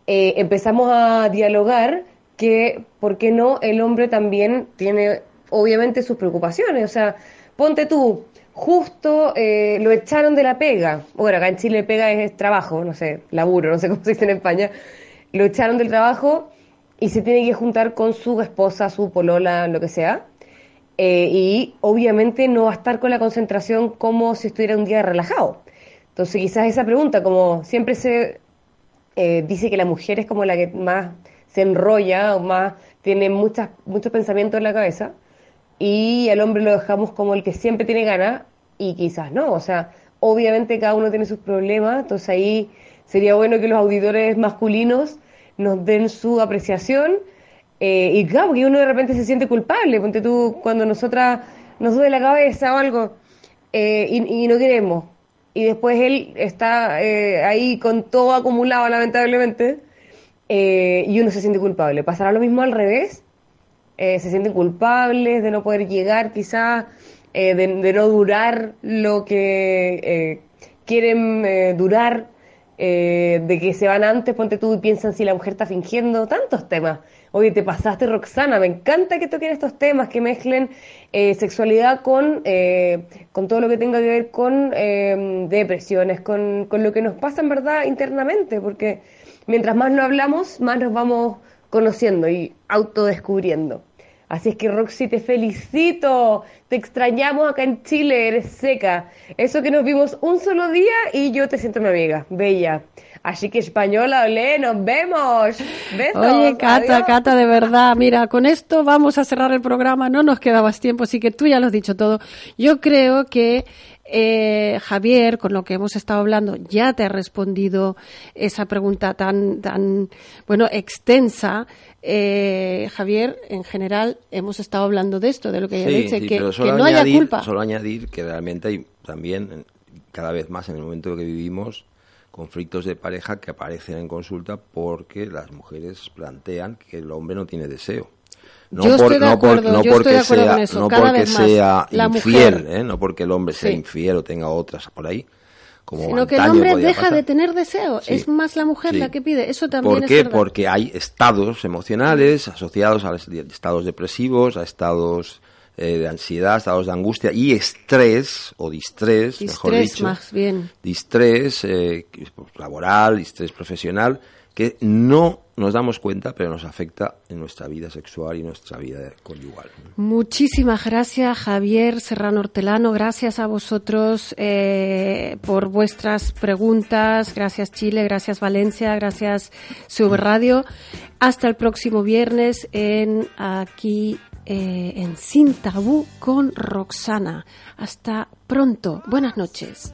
eh, empezamos a dialogar que, ¿por qué no? El hombre también tiene, obviamente, sus preocupaciones. O sea, ponte tú, justo eh, lo echaron de la pega. Bueno, acá en Chile pega es trabajo, no sé, laburo, no sé cómo se dice en España. Lo echaron del trabajo y se tiene que juntar con su esposa, su polola, lo que sea. Eh, y obviamente no va a estar con la concentración como si estuviera un día relajado. Entonces quizás esa pregunta, como siempre se eh, dice que la mujer es como la que más se enrolla o más tiene muchos pensamientos en la cabeza y al hombre lo dejamos como el que siempre tiene ganas y quizás no, o sea, obviamente cada uno tiene sus problemas, entonces ahí sería bueno que los auditores masculinos nos den su apreciación eh, y claro, porque uno de repente se siente culpable, ponte tú cuando nosotras nos duele la cabeza o algo eh, y, y no queremos y después él está eh, ahí con todo acumulado lamentablemente eh, y uno se siente culpable. ¿Pasará lo mismo al revés? Eh, se sienten culpables de no poder llegar quizás, eh, de, de no durar lo que eh, quieren eh, durar, de que se van antes, ponte tú y piensan si la mujer está fingiendo, tantos temas. Oye, te pasaste Roxana, me encanta que toquen estos temas, que mezclen eh, sexualidad con, eh, con todo lo que tenga que ver con eh, depresiones, con, con lo que nos pasa en verdad internamente, porque mientras más lo hablamos, más nos vamos conociendo y autodescubriendo. Así es que Roxy, te felicito, te extrañamos acá en Chile, eres seca. Eso que nos vimos un solo día y yo te siento mi amiga, bella. Así que española, olé, nos vemos. Besos. Oye, Cata, adiós. Cata, de verdad, mira, con esto vamos a cerrar el programa, no nos queda más tiempo, así que tú ya lo has dicho todo. Yo creo que eh, Javier, con lo que hemos estado hablando, ya te ha respondido esa pregunta tan, tan bueno, extensa. Eh, Javier, en general, hemos estado hablando de esto, de lo que Sí, dice, sí, que, no haya añadir- culpa. Solo añadir que realmente hay también, cada vez más en el momento que vivimos, conflictos de pareja que aparecen en consulta porque las mujeres plantean que el hombre no tiene deseo. No Yo estoy de no por- acuerdo, no yo estoy porque de sea, con eso, no porque sea infiel, mujer. ¿eh? no porque el hombre sea Sí. infiel o tenga otras por ahí, como Sino que el hombre deja pasar. de tener deseo. Sí. Es más la mujer Sí. la que pide. Eso también ¿Por es qué? verdad. Porque hay estados emocionales asociados a estados depresivos, a estados eh, de ansiedad, estados de angustia y estrés o distrés, mejor Distrés, dicho, más bien. distrés eh, laboral, distrés profesional, que no nos damos cuenta, pero nos afecta en nuestra vida sexual y nuestra vida conyugal. Muchísimas gracias, Javier Serrano Hortelano. Gracias a vosotros eh, por vuestras preguntas. Gracias, Chile. Gracias, Valencia. Gracias, CV Radio. Hasta el próximo viernes en aquí eh, en Sin Tabú con Roxana. Hasta pronto. Buenas noches.